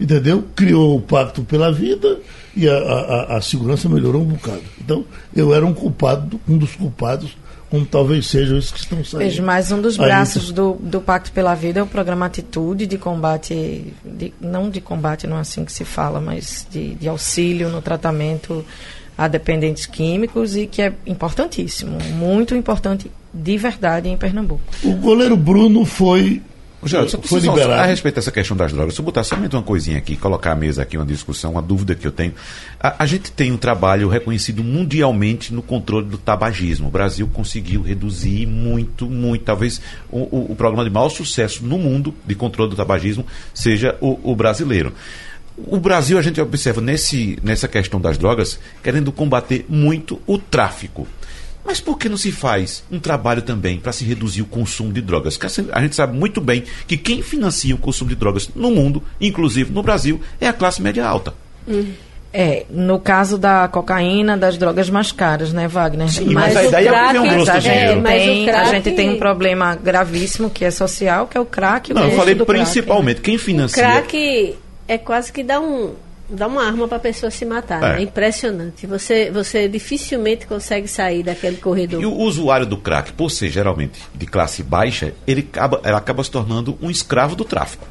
entendeu? Criou o Pacto pela Vida e a, a- a segurança melhorou um bocado. Então, eu era um culpado, um dos culpados, como talvez sejam esses que estão saindo. Veja, mais um dos braços do, do Pacto pela Vida é o programa Atitude de combate, de- não de combate, não é assim que se fala, mas de, de auxílio no tratamento a dependentes químicos e que é importantíssimo, muito importante de verdade em Pernambuco. O goleiro Bruno foi, Geraldo, só foi só- liberado. a respeito dessa questão das drogas, se eu botar somente uma coisinha aqui, colocar à mesa aqui uma discussão, uma dúvida que eu tenho. A, a gente tem um trabalho reconhecido mundialmente no controle do tabagismo. O Brasil conseguiu reduzir muito, muito. Talvez o, o- o programa de maior sucesso no mundo de controle do tabagismo seja o, o brasileiro. O Brasil, a gente observa nesse, nessa questão das drogas, querendo combater muito o tráfico. Mas por que não se faz um trabalho também para se reduzir o consumo de drogas? Porque assim, a gente sabe muito bem que quem financia o consumo de drogas no mundo, inclusive no Brasil, é a classe média alta. É, no caso da cocaína, das drogas mais caras, né, Wagner? Sim, mas a o ideia é crack- ganhar um Mas grosso a gente, dinheiro. É, mas o tem, a crack- gente tem um problema gravíssimo que é social, que é o crack. o Não, eu falei do crack, né? principalmente quem financia. Crack é quase que dá um dá uma arma para a pessoa se matar. É. né? É impressionante. Você você dificilmente consegue sair daquele corredor. E o usuário do crack, por ser geralmente de classe baixa, ele acaba, ela acaba se tornando um escravo do tráfico.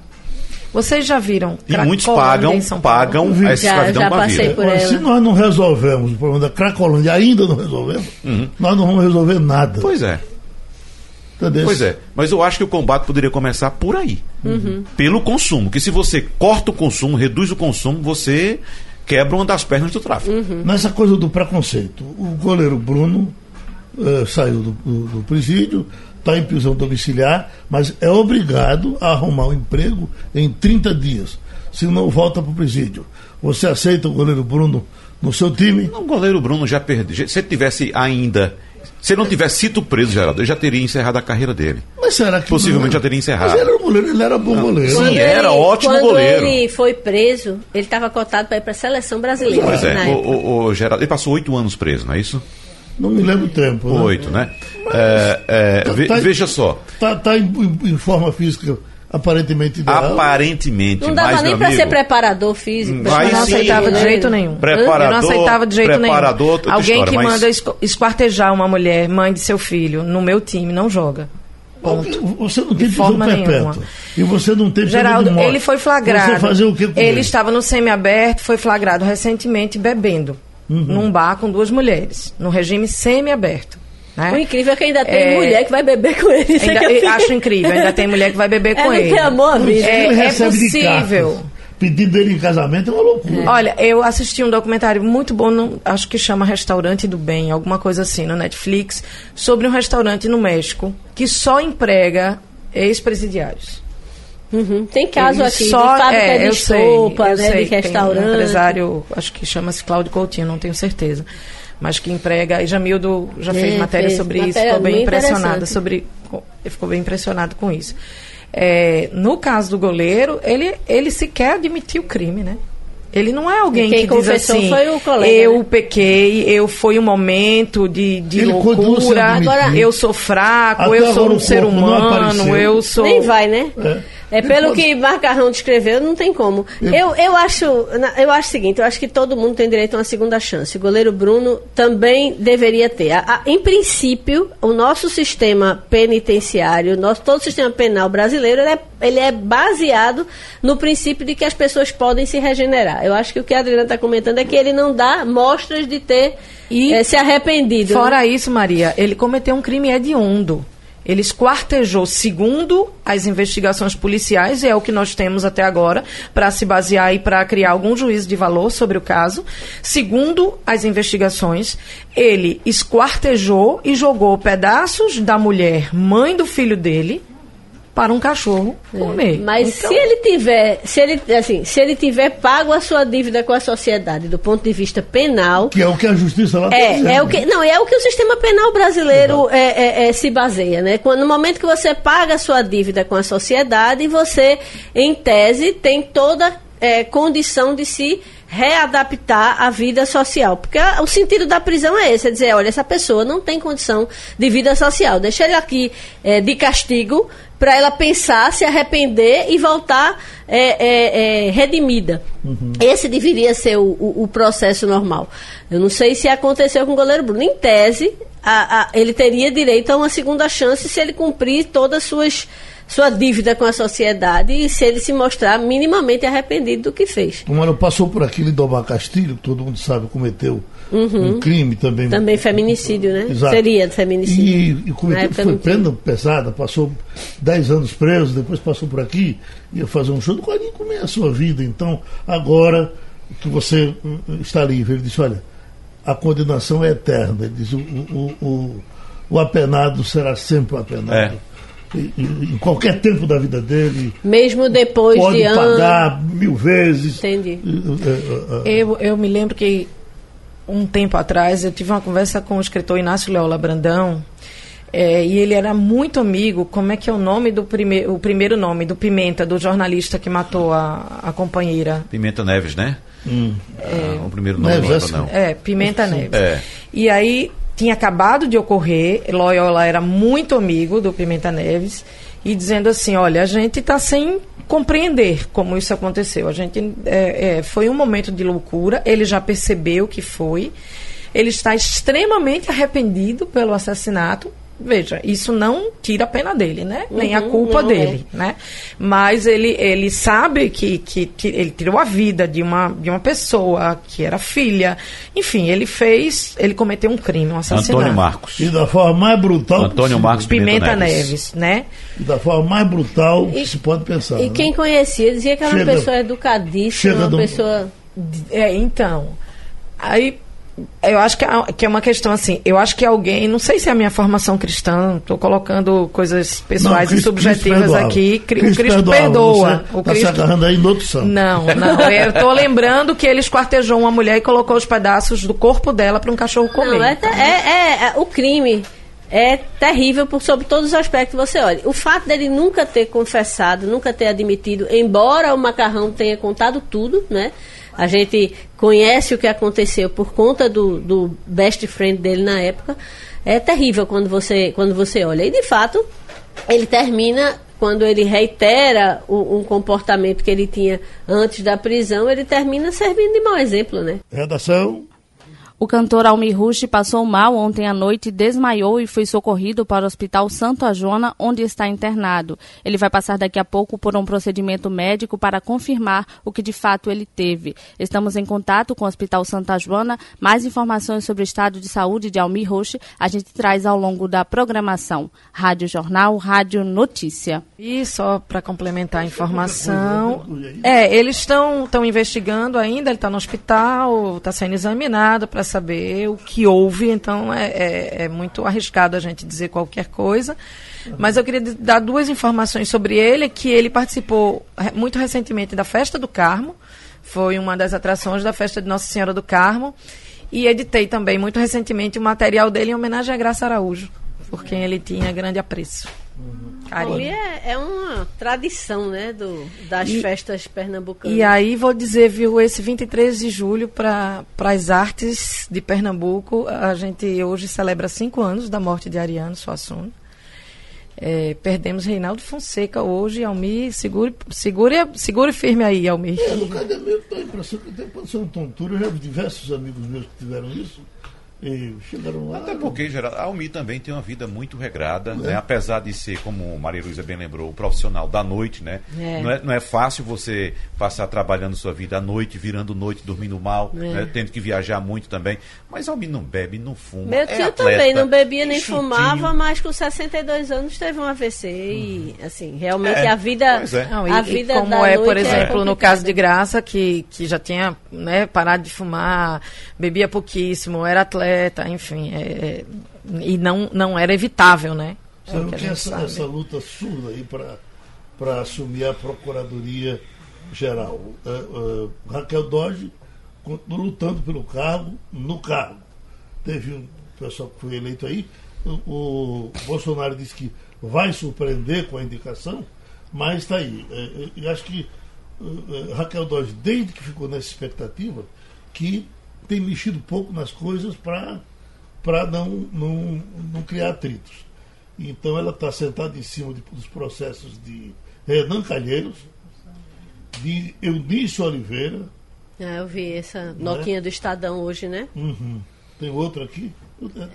Vocês já viram E muitos pagam, pagam Vi. a Já- escravidão já a passei por Mas ela. se nós não resolvemos o problema da Cracolândia, ainda não resolvemos, nós não vamos resolver nada. Uhum. Pois é. Entendeu? Pois é, mas eu acho que o combate poderia começar por aí. Uhum. Pelo consumo. Que se você corta o consumo, reduz o consumo, você quebra uma das pernas do tráfico. Uhum. Nessa coisa do preconceito, o goleiro Bruno eh, saiu do, do- do presídio, está em prisão domiciliar, mas é obrigado a arrumar um emprego em 30 dias, senão volta para o presídio. Você aceita o goleiro Bruno no seu time? O goleiro Bruno já perdeu. Se ele tivesse ainda. Se ele não tivesse sido preso, Geraldo, ele já teria encerrado a carreira dele. Mas será que. Possivelmente não? já teria encerrado. Mas ele era, goleiro, ele era bom goleiro. Sim, Quando era ótimo quando goleiro. ele foi preso, ele estava cotado para ir para a seleção brasileira. Pois é, época. o, o- o Geraldo, ele passou oito anos preso, não é isso? Não me lembro o tempo. né? Oito, né? É, é, Tá- ve- tá- veja só, Tá, tá em, em- em forma física aparentemente ideal. aparentemente, Não dava mais nem para ser preparador físico. Mas Eu não sim. aceitava de jeito nenhum. Preparador- eu não aceitava de jeito preparador, nenhum. Alguém história, que mas- manda esquartejar uma mulher, mãe de seu filho, no meu time, não joga. Ponto. Você não tem prisão forma perpétua. nenhuma. E você não tem Geraldo, ele foi flagrado. Você fazer o que com ele estava no semiaberto, foi flagrado recentemente bebendo Uhum. num bar com duas mulheres, no regime semiaberto. Né? O incrível é que ainda tem É. mulher que vai beber com ele. Isso é Ainda- que eu acho incrível, ainda tem mulher que vai beber É com não ele. ter amor à vida. É, é possível. pedindo ele em casamento é uma loucura. Olha, eu assisti um documentário muito bom, no- acho que chama Restaurante do Bem, alguma coisa assim, no Netflix, sobre um restaurante no México que só emprega ex-presidiários. Uhum. Tem caso Ele aqui só, de fábrica é, de eu sei, estopa, eu né, sei, de tem restaurante. Um empresário, acho que chama-se Cláudio Coutinho, não tenho certeza. Mas que emprega, e Jamildo já fez É, matéria fez sobre isso, matéria ficou bem impressionada sobre. Ficou bem impressionado com isso. É, no caso do goleiro, ele, ele sequer admitiu o crime, né? Ele não é alguém Quem que diz assim, foi o colega, eu né? pequei, eu foi um momento de, de Ele loucura, eu sou fraco, Até eu sou um ser humano, eu sou... Nem vai, né? É. É, pelo pode- que Macarrão descreveu, não tem como. Eu, eu, acho, eu acho o seguinte, eu acho que todo mundo tem direito a uma segunda chance. O goleiro Bruno também deveria ter. A- a- em princípio, o nosso sistema penitenciário, nosso, todo o sistema penal brasileiro, ele é, ele é baseado no princípio de que as pessoas podem se regenerar. Eu acho que o que a Adriana está comentando é que ele não dá mostras de ter E eh, se arrependido. né? Fora isso, Maria, ele cometeu um crime hediondo. Ele esquartejou, segundo as investigações policiais, e é o que nós temos até agora, para se basear e para criar algum juízo de valor sobre o caso. Segundo as investigações, ele esquartejou e jogou pedaços da mulher, mãe do filho dele, para um cachorro comer. Mas Então, se ele tiver, se ele assim, se ele tiver pago a sua dívida com a sociedade do ponto de vista penal, Que é o que a justiça lá dizendo. é, é o que não é o que o sistema penal brasileiro é, é, é, se baseia, né? Quando no momento que você paga a sua dívida com a sociedade, você, em tese, tem toda é, condição de se readaptar à vida social, porque a- o sentido da prisão é esse, é dizer, olha, essa pessoa não tem condição de vida social, deixa ele aqui é, de castigo para ela pensar, se arrepender e voltar é, é, é, redimida. Esse deveria ser o, o- o processo normal. Eu não sei se aconteceu com o goleiro Bruno. Em tese, a- a- ele teria direito a uma segunda chance se ele cumprir todas as suas sua dívida com a sociedade e se ele se mostrar minimamente arrependido do que fez. Como ela passou por aqui, Lidomar Castilho, que todo mundo sabe, cometeu um crime também. Uhum. Também feminicídio, né? Exato. Seria feminicídio. E, e cometeu, época foi pena pesada, passou 10 anos preso, depois passou por aqui, ia fazer um show. Qual como é a sua vida? Então, agora que você hum, está livre, ele disse, olha, a condenação é eterna. Ele diz, o, o, o, o apenado será sempre o apenado. É. E- e- em qualquer tempo da vida dele, Mesmo depois pode de anos. pagar mil vezes. Entendi. É, é, é, Eu, eu me lembro que um tempo atrás eu tive uma conversa com o escritor Inácio Leola Brandão. é, e ele era muito amigo. Como é que é o nome do primeiro, o primeiro nome do Pimenta, do jornalista que matou a, a companheira? Pimenta Neves, né? Ah, o primeiro nome Neves, não lembro, não. É, Pimenta Neves. É. E aí tinha acabado de ocorrer, Loyola era muito amigo do Pimenta Neves, e dizendo assim, olha, a gente está sem compreender como isso aconteceu. A gente é, é, foi um momento de loucura, ele já percebeu que foi, ele está extremamente arrependido pelo assassinato. Veja, isso não tira a pena dele, né? Nem a Uhum, culpa não, dele, né? Mas ele, ele sabe que, que, que ele tirou a vida de uma, de uma pessoa que era filha. Enfim, ele fez, ele cometeu um crime, um assassinato. Antônio Marcos. e da forma mais brutal Antônio. Marcos Pimenta, Pimenta Neves. Neves, né? E da forma mais brutal que se pode pensar. E né? quem conhecia dizia que era uma Chega- pessoa educadíssima, chega uma do- pessoa. É, então. Aí eu acho que é, que é uma questão assim, eu acho que alguém, não sei se é a minha formação cristã, estou colocando coisas pessoais Não, e Cristo- subjetivas Cristo perdoava. aqui. Cri- Cristo o Cristo perdoa. Você O tá se Cristo agarrando aí no outro santo. Não, não. Eu tô lembrando que ele esquartejou uma mulher e colocou os pedaços do corpo dela para um cachorro comer. Não, é, te- é- é- é- o crime é terrível por sobre todos os aspectos que você olha. O fato dele nunca ter confessado, nunca ter admitido, embora o Macarrão tenha contado tudo, né? A gente conhece o que aconteceu por conta do, do best friend dele na época. É terrível quando você, quando você olha. E de fato, ele termina quando ele reitera o- um comportamento que ele tinha antes da prisão, ele termina servindo de mau exemplo, né? Redação. O cantor Almir Rush passou mal ontem à noite, desmaiou e foi socorrido para o Hospital Santo Ajona, onde está internado. Ele vai passar daqui a pouco por um procedimento médico para confirmar o que de fato ele teve. Estamos em contato com o Hospital Santa Joana. Mais informações sobre o estado de saúde de Almir Roche a gente traz ao longo da programação. Rádio Jornal, Rádio Notícia. E só para complementar a informação, é, eles estão investigando ainda, ele está no hospital, está sendo examinado para saber o que houve, então é, é, é muito arriscado a gente dizer qualquer coisa. Mas eu queria dar duas informações sobre ele, que ele participou muito recentemente da Festa do Carmo, foi uma das atrações da Festa de Nossa Senhora do Carmo, e editei também muito recentemente o material dele em homenagem a Graça Araújo, por quem ele tinha grande apreço. Carinho. É, é uma tradição, né, do, das e, festas pernambucanas. E aí vou dizer, viu, esse 23 de julho para as artes de Pernambuco, a gente hoje celebra cinco anos da morte de Ariano Suassuna. É, perdemos Reinaldo Fonseca hoje, Almir, segure, segure, segure firme aí, Almir. É, no caso, eu tenho a impressão que ser um tontura, eu já vi diversos amigos meus que tiveram isso. E chegaram lá. Até porque, Geraldo, a Almi também tem uma vida muito regrada, é. né? apesar de ser, como Maria Luísa bem lembrou, o profissional da noite, né? É. Não, é, não é fácil você passar trabalhando sua vida à noite, virando noite, dormindo mal, é. né? tendo que viajar muito também. Mas a Almi não bebe, não fuma. Meu é tio atleta, também não bebia nem chutinho. fumava, mas com 62 anos teve um AVC e, assim, realmente é. a vida. Não, e, a vida e como é, por exemplo, no caso de Graça, que, que já tinha né, parado de fumar, bebia pouquíssimo, era atleta bicicleta, enfim. É, é, e não, não era evitável, né? É Você não quer essa, essa, luta surda aí para assumir a Procuradoria Geral. Uh, uh, Raquel Dodge continua lutando pelo cargo, no cargo. Teve um pessoal que foi eleito aí, o, o Bolsonaro disse que vai surpreender com a indicação, mas está aí. Eu acho que Raquel Dodge, desde que ficou nessa expectativa, que tem mexido pouco nas coisas para não, não, não criar atritos. Então ela está sentada em cima de, dos processos de Renan Calheiros, de Eudício Oliveira. Ah, eu vi essa né? notinha do Estadão hoje, né? Uhum. Tem outro aqui?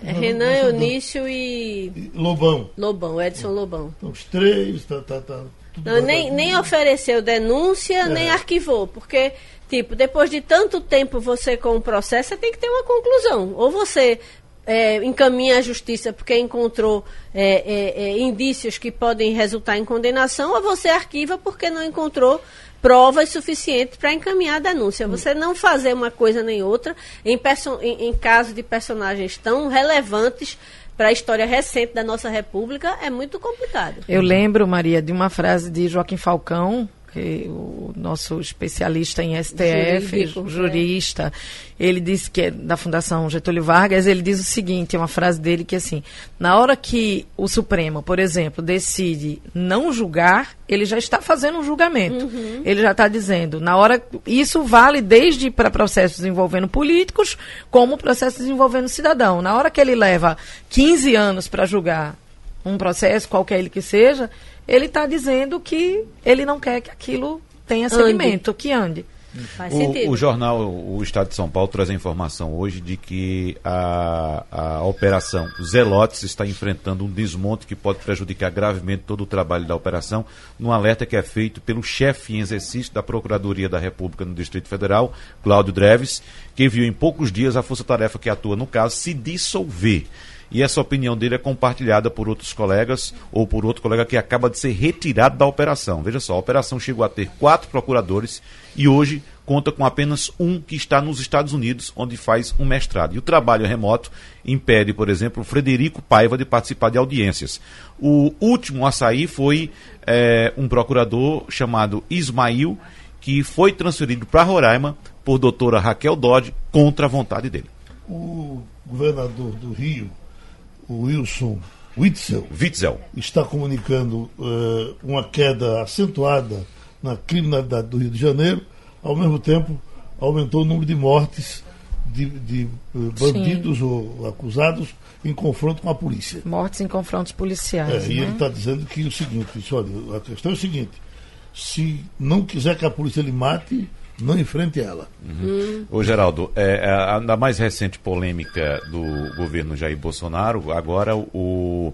É Renan, Eunício e... Lobão. Lobão, Edson Lobão. Então, os três, tá, tá, tá, não, nem, nem ofereceu denúncia, é. nem arquivou, porque Tipo, depois de tanto tempo você com o processo, você tem que ter uma conclusão. Ou você é, encaminha a justiça porque encontrou é, é, é, indícios que podem resultar em condenação, ou você arquiva porque não encontrou provas suficientes para encaminhar a denúncia. Você não fazer uma coisa nem outra em, em, em caso de personagens tão relevantes para a história recente da nossa República é muito complicado. Eu lembro, Maria, de uma frase de Joaquim Falcão, que o nosso especialista em STF, Jurídico, jurista, é. ele disse que é da Fundação Getúlio Vargas, ele diz o seguinte, é uma frase dele que assim, na hora que o Supremo, por exemplo, decide não julgar, ele já está fazendo um julgamento. Uhum. Ele já está dizendo, na hora isso vale desde para processos envolvendo políticos, como processos envolvendo cidadão. Na hora que ele leva 15 anos para julgar um processo, qualquer ele que seja, ele está dizendo que ele não quer que aquilo tenha segmento, ande. que ande. O, o, jornal O Estado de São Paulo traz a informação hoje de que a, a operação Zelotes está enfrentando um desmonte que pode prejudicar gravemente todo o trabalho da operação, num alerta que é feito pelo chefe em exercício da Procuradoria da República no Distrito Federal, Cláudio Dreves, que viu em poucos dias a força-tarefa que atua no caso se dissolver e essa opinião dele é compartilhada por outros colegas ou por outro colega que acaba de ser retirado da operação. Veja só, a operação chegou a ter quatro procuradores e hoje conta com apenas um que está nos Estados Unidos, onde faz um mestrado. E o trabalho remoto impede, por exemplo, Frederico Paiva de participar de audiências. O último a sair foi é, um procurador chamado Ismail, que foi transferido para Roraima por doutora Raquel Dodge contra a vontade dele. O governador do Rio, o Wilson Witzel, Witzel. está comunicando uh, uma queda acentuada na criminalidade do Rio de Janeiro, ao mesmo tempo aumentou o número de mortes de, de uh, bandidos Sim. ou acusados em confronto com a polícia. Mortes em confrontos policiais. É, né? E ele está dizendo que o seguinte, disse, olha, a questão é o seguinte, se não quiser que a polícia lhe mate, não enfrente ela. Uhum. Ô Geraldo, é, é, na mais recente polêmica do governo Jair Bolsonaro, agora o,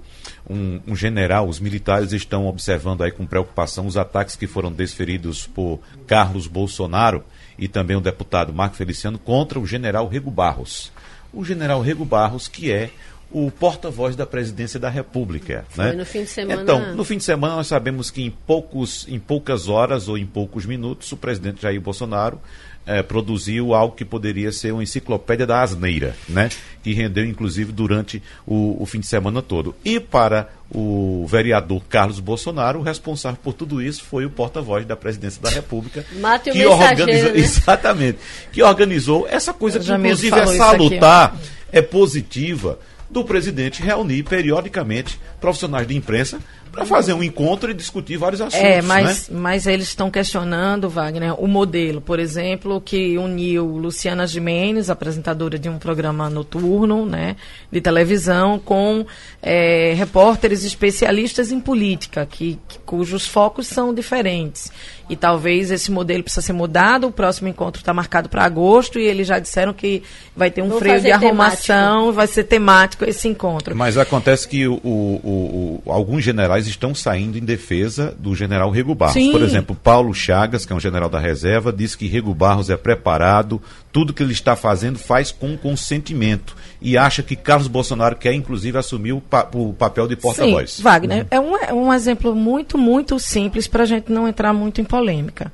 um, um, general, os militares estão observando aí com preocupação os ataques que foram desferidos por Carlos Bolsonaro e também o deputado Marco Feliciano contra o general Rego Barros. O general Rego Barros, que é o porta-voz da presidência da República. Foi né? no fim de semana. Então, no fim de semana nós sabemos que em, poucos, em poucas horas ou em poucos minutos o presidente Jair Bolsonaro eh, produziu algo que poderia ser uma enciclopédia da asneira, né? que rendeu inclusive durante o, o fim de semana todo. E para o vereador Carlos Bolsonaro, o responsável por tudo isso foi o porta-voz da presidência da República. Mate que o organizou, né? Exatamente. Que organizou essa coisa que, inclusive, é salutar, é positiva do presidente reunir periodicamente profissionais de imprensa para fazer um encontro e discutir vários assuntos. É, mas, né? mas eles estão questionando, Wagner, o modelo, por exemplo, que uniu Luciana Gimenez, apresentadora de um programa noturno, né, de televisão, com é, repórteres especialistas em política, que, que, cujos focos são diferentes. E talvez esse modelo precisa ser mudado. O próximo encontro está marcado para agosto e eles já disseram que vai ter um Vou freio de arrumação, temático. vai ser temático esse encontro. Mas acontece que o, o, o, alguns generais estão saindo em defesa do general Rego Barros. Sim. Por exemplo, Paulo Chagas, que é um general da reserva, disse que Rego Barros é preparado, tudo que ele está fazendo faz com consentimento. E acha que Carlos Bolsonaro quer, inclusive, assumir o, pa o papel de porta-voz. Wagner, é um, é um exemplo muito, muito simples para a gente não entrar muito em polêmica.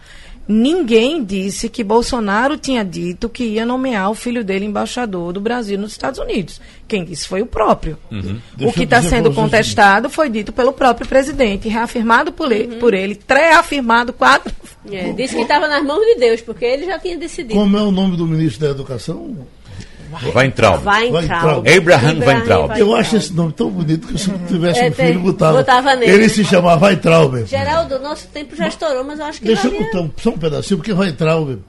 Ninguém disse que Bolsonaro tinha dito que ia nomear o filho dele embaixador do Brasil nos Estados Unidos. Quem disse foi o próprio. Uhum. O que está sendo contestado foi dito pelo próprio presidente, reafirmado por ele, por ele reafirmado quatro. É, disse que estava nas mãos de Deus, porque ele já tinha decidido. Como é o nome do ministro da Educação? Weintraub. Weintraub. Abraham Weintraub. Eu acho esse nome tão bonito que se eu tivesse É, um filho, botava. botava nele, Ele né? se chamava Weintraub. Geraldo, nosso tempo já estourou, mas eu acho que Deixa eu valia- contar um- só um pedacinho, porque Weintraub.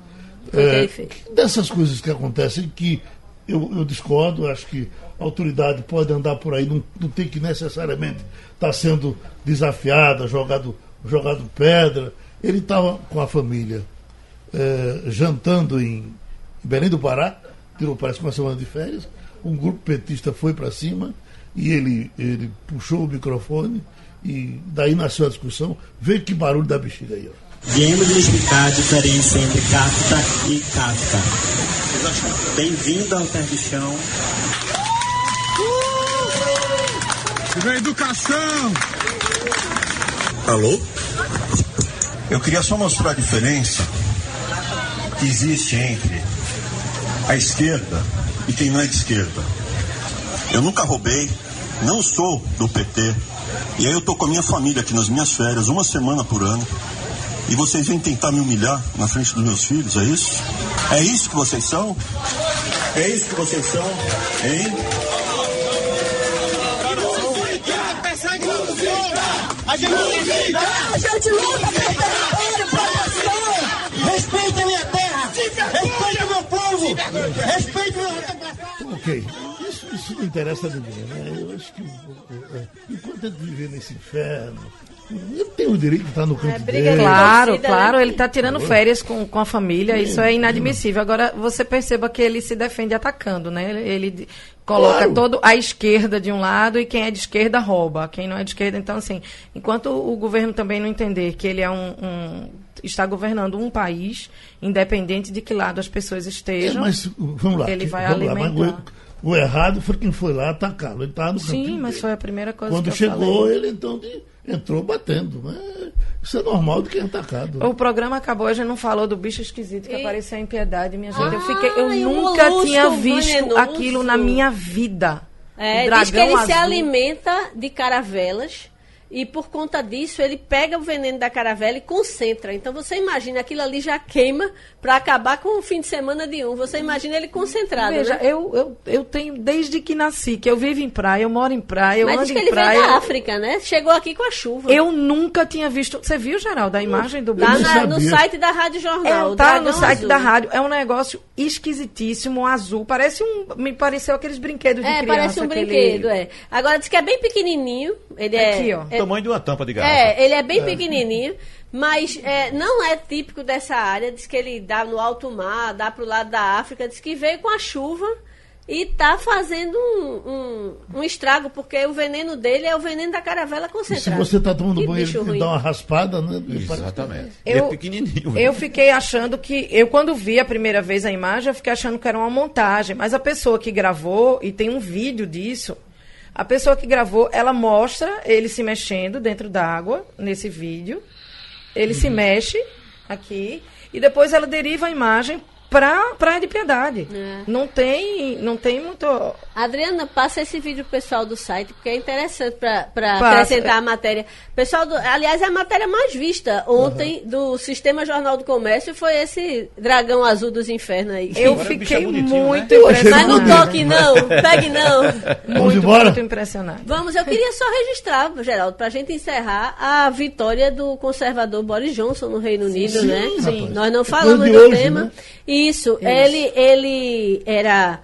É, dessas coisas que acontecem que eu, eu discordo, acho que a autoridade pode andar por aí, não, não tem que necessariamente estar sendo desafiada, jogado, jogado pedra. Ele estava com a família é, jantando em Belém do Pará, tirou parece uma semana de férias, um grupo petista foi para cima e ele, ele puxou o microfone e daí nasceu a discussão. Vê que barulho da bexiga aí, ó. Viemos explicar a diferença entre Kafka e Kafka. Bem-vindo ao Terbichão. educação! Alô? Eu queria só mostrar a diferença que existe entre a esquerda e quem não é de esquerda. Eu nunca roubei, não sou do PT. E aí eu tô com a minha família aqui nas minhas férias, uma semana por ano. E vocês vêm tentar me humilhar na frente dos meus filhos, é isso? É isso que vocês são? É isso que vocês são? Hein? A gente luta! A gente luta povo! Respeita o meu... Ok, isso, isso não interessa a ninguém, né? Eu acho que é, enquanto ele viver nesse inferno, ele tem o direito de estar no canto briga dele. de Claro, torcida, claro, né? ele está tirando férias com, com a família, isso é inadmissível. Agora, você perceba que ele se defende atacando, né? Ele, ele coloca Claro. todo a esquerda de um lado e quem é de esquerda rouba. Quem não é de esquerda, então, assim, enquanto o governo também não entender que ele é um. um- está governando um país, independente de que lado as pessoas É, estejam. mas vamos lá. Ele vai vamos lá, alimentar. o, o errado foi quem foi lá atacá-lo. Ele estava no Sim, mas dele. foi a primeira coisa Quando que eu chegou, falei. ele então de- entrou batendo. Mas isso é normal de quem é atacado. O programa acabou, a gente não falou do bicho esquisito que E- apareceu em Piedade, minha gente. eu fiquei, eu nunca molusco tinha visto venenoso. aquilo na minha vida. É, O diz que ele dragão se azul. alimenta de caravelas e por conta disso ele pega o veneno da caravela e concentra. Então você imagina aquilo ali já queima para acabar com o fim de semana de um. Você imagina ele concentrado, Veja, né? eu, eu, eu tenho, desde que nasci, que eu vivo em praia, eu moro em praia, eu Mas ando diz que em ele praia. veio da África, né? Chegou aqui com a chuva. Eu nunca tinha visto. Você viu, Geraldo, a imagem do bicho? na- no site da Rádio Jornal. É, tá no site Azul. da rádio. É um negócio esquisitíssimo, azul. Parece um. Me pareceu aqueles brinquedos de É, criança. parece um aquele- brinquedo, é. Agora diz que é bem pequenininho. Ele é, Aqui, ó. O é- tamanho de uma tampa de garrafa. É, ele é bem pequenininho, mas é, não é típico dessa área. Diz que ele dá no alto mar, dá pro lado da África. Diz que veio com a chuva e tá fazendo um, um, um estrago, porque o veneno dele é o veneno da caravela E se você está tomando Que banho e ruim. dá uma raspada, né? Exatamente. Eu- Ele é pequenininho. Eu fiquei achando que. Eu, quando vi a primeira vez a imagem, eu fiquei achando que era uma montagem. Mas a pessoa que gravou, e tem um vídeo disso, a pessoa que gravou, ela mostra ele se mexendo dentro d'água, nesse vídeo. Ele se mexe aqui. E depois ela deriva a imagem pra Praia de Piedade. É. Não tem. Não tem muito. Adriana, passa esse vídeo pro pessoal do site, porque é interessante para acrescentar a matéria. Pessoal do, aliás, é a matéria mais vista ontem do Sistema Jornal do Comércio foi esse dragão azul dos infernos aí. Eu Agora é fiquei bonitinho, muito né? Mas não toque não, pegue não. Vamos muito, embora? muito impressionante. Vamos, eu queria só registrar, Geraldo, para a gente encerrar a vitória do conservador Boris Johnson no Reino Unido, sim, né? rapaz. Nós não Coisa falamos do hoje, tema. né? Isso, ele, ele era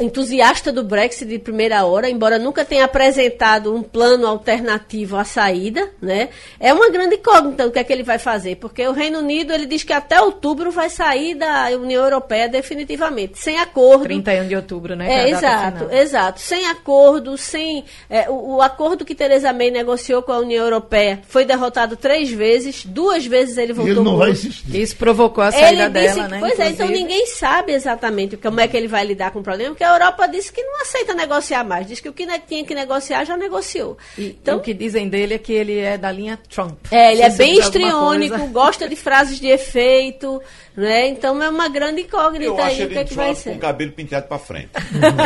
entusiasta do Brexit de primeira hora, embora nunca tenha apresentado um plano alternativo à saída, né? É uma grande incógnita o que é que ele vai fazer, porque o Reino Unido ele diz que até outubro vai sair da União Europeia definitivamente, sem acordo. 31 de outubro, né? É, data exato, final. exato. Sem acordo, sem. é, o, o acordo que Theresa May negociou com a União Europeia foi derrotado três vezes, duas vezes ele E voltou ele não vai insistir. Isso provocou a saída Ele disse, dela, né? pois é, então inclusive. ninguém sabe exatamente como é que ele vai lidar com o problema, porque a Europa disse que não aceita negociar mais, diz que o que tinha que negociar já negociou. E então, o que dizem dele é que ele é da linha Trump. é, ele é bem coisa. gosta de frases de efeito, né? Então é uma grande incógnita Eu aí acho o que, ele é que vai ser. com o cabelo penteado pra frente.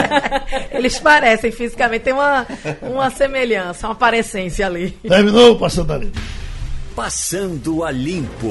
Eles parecem fisicamente, tem uma, uma semelhança, uma parecência ali. Terminou, passando ali. Passando a limpo.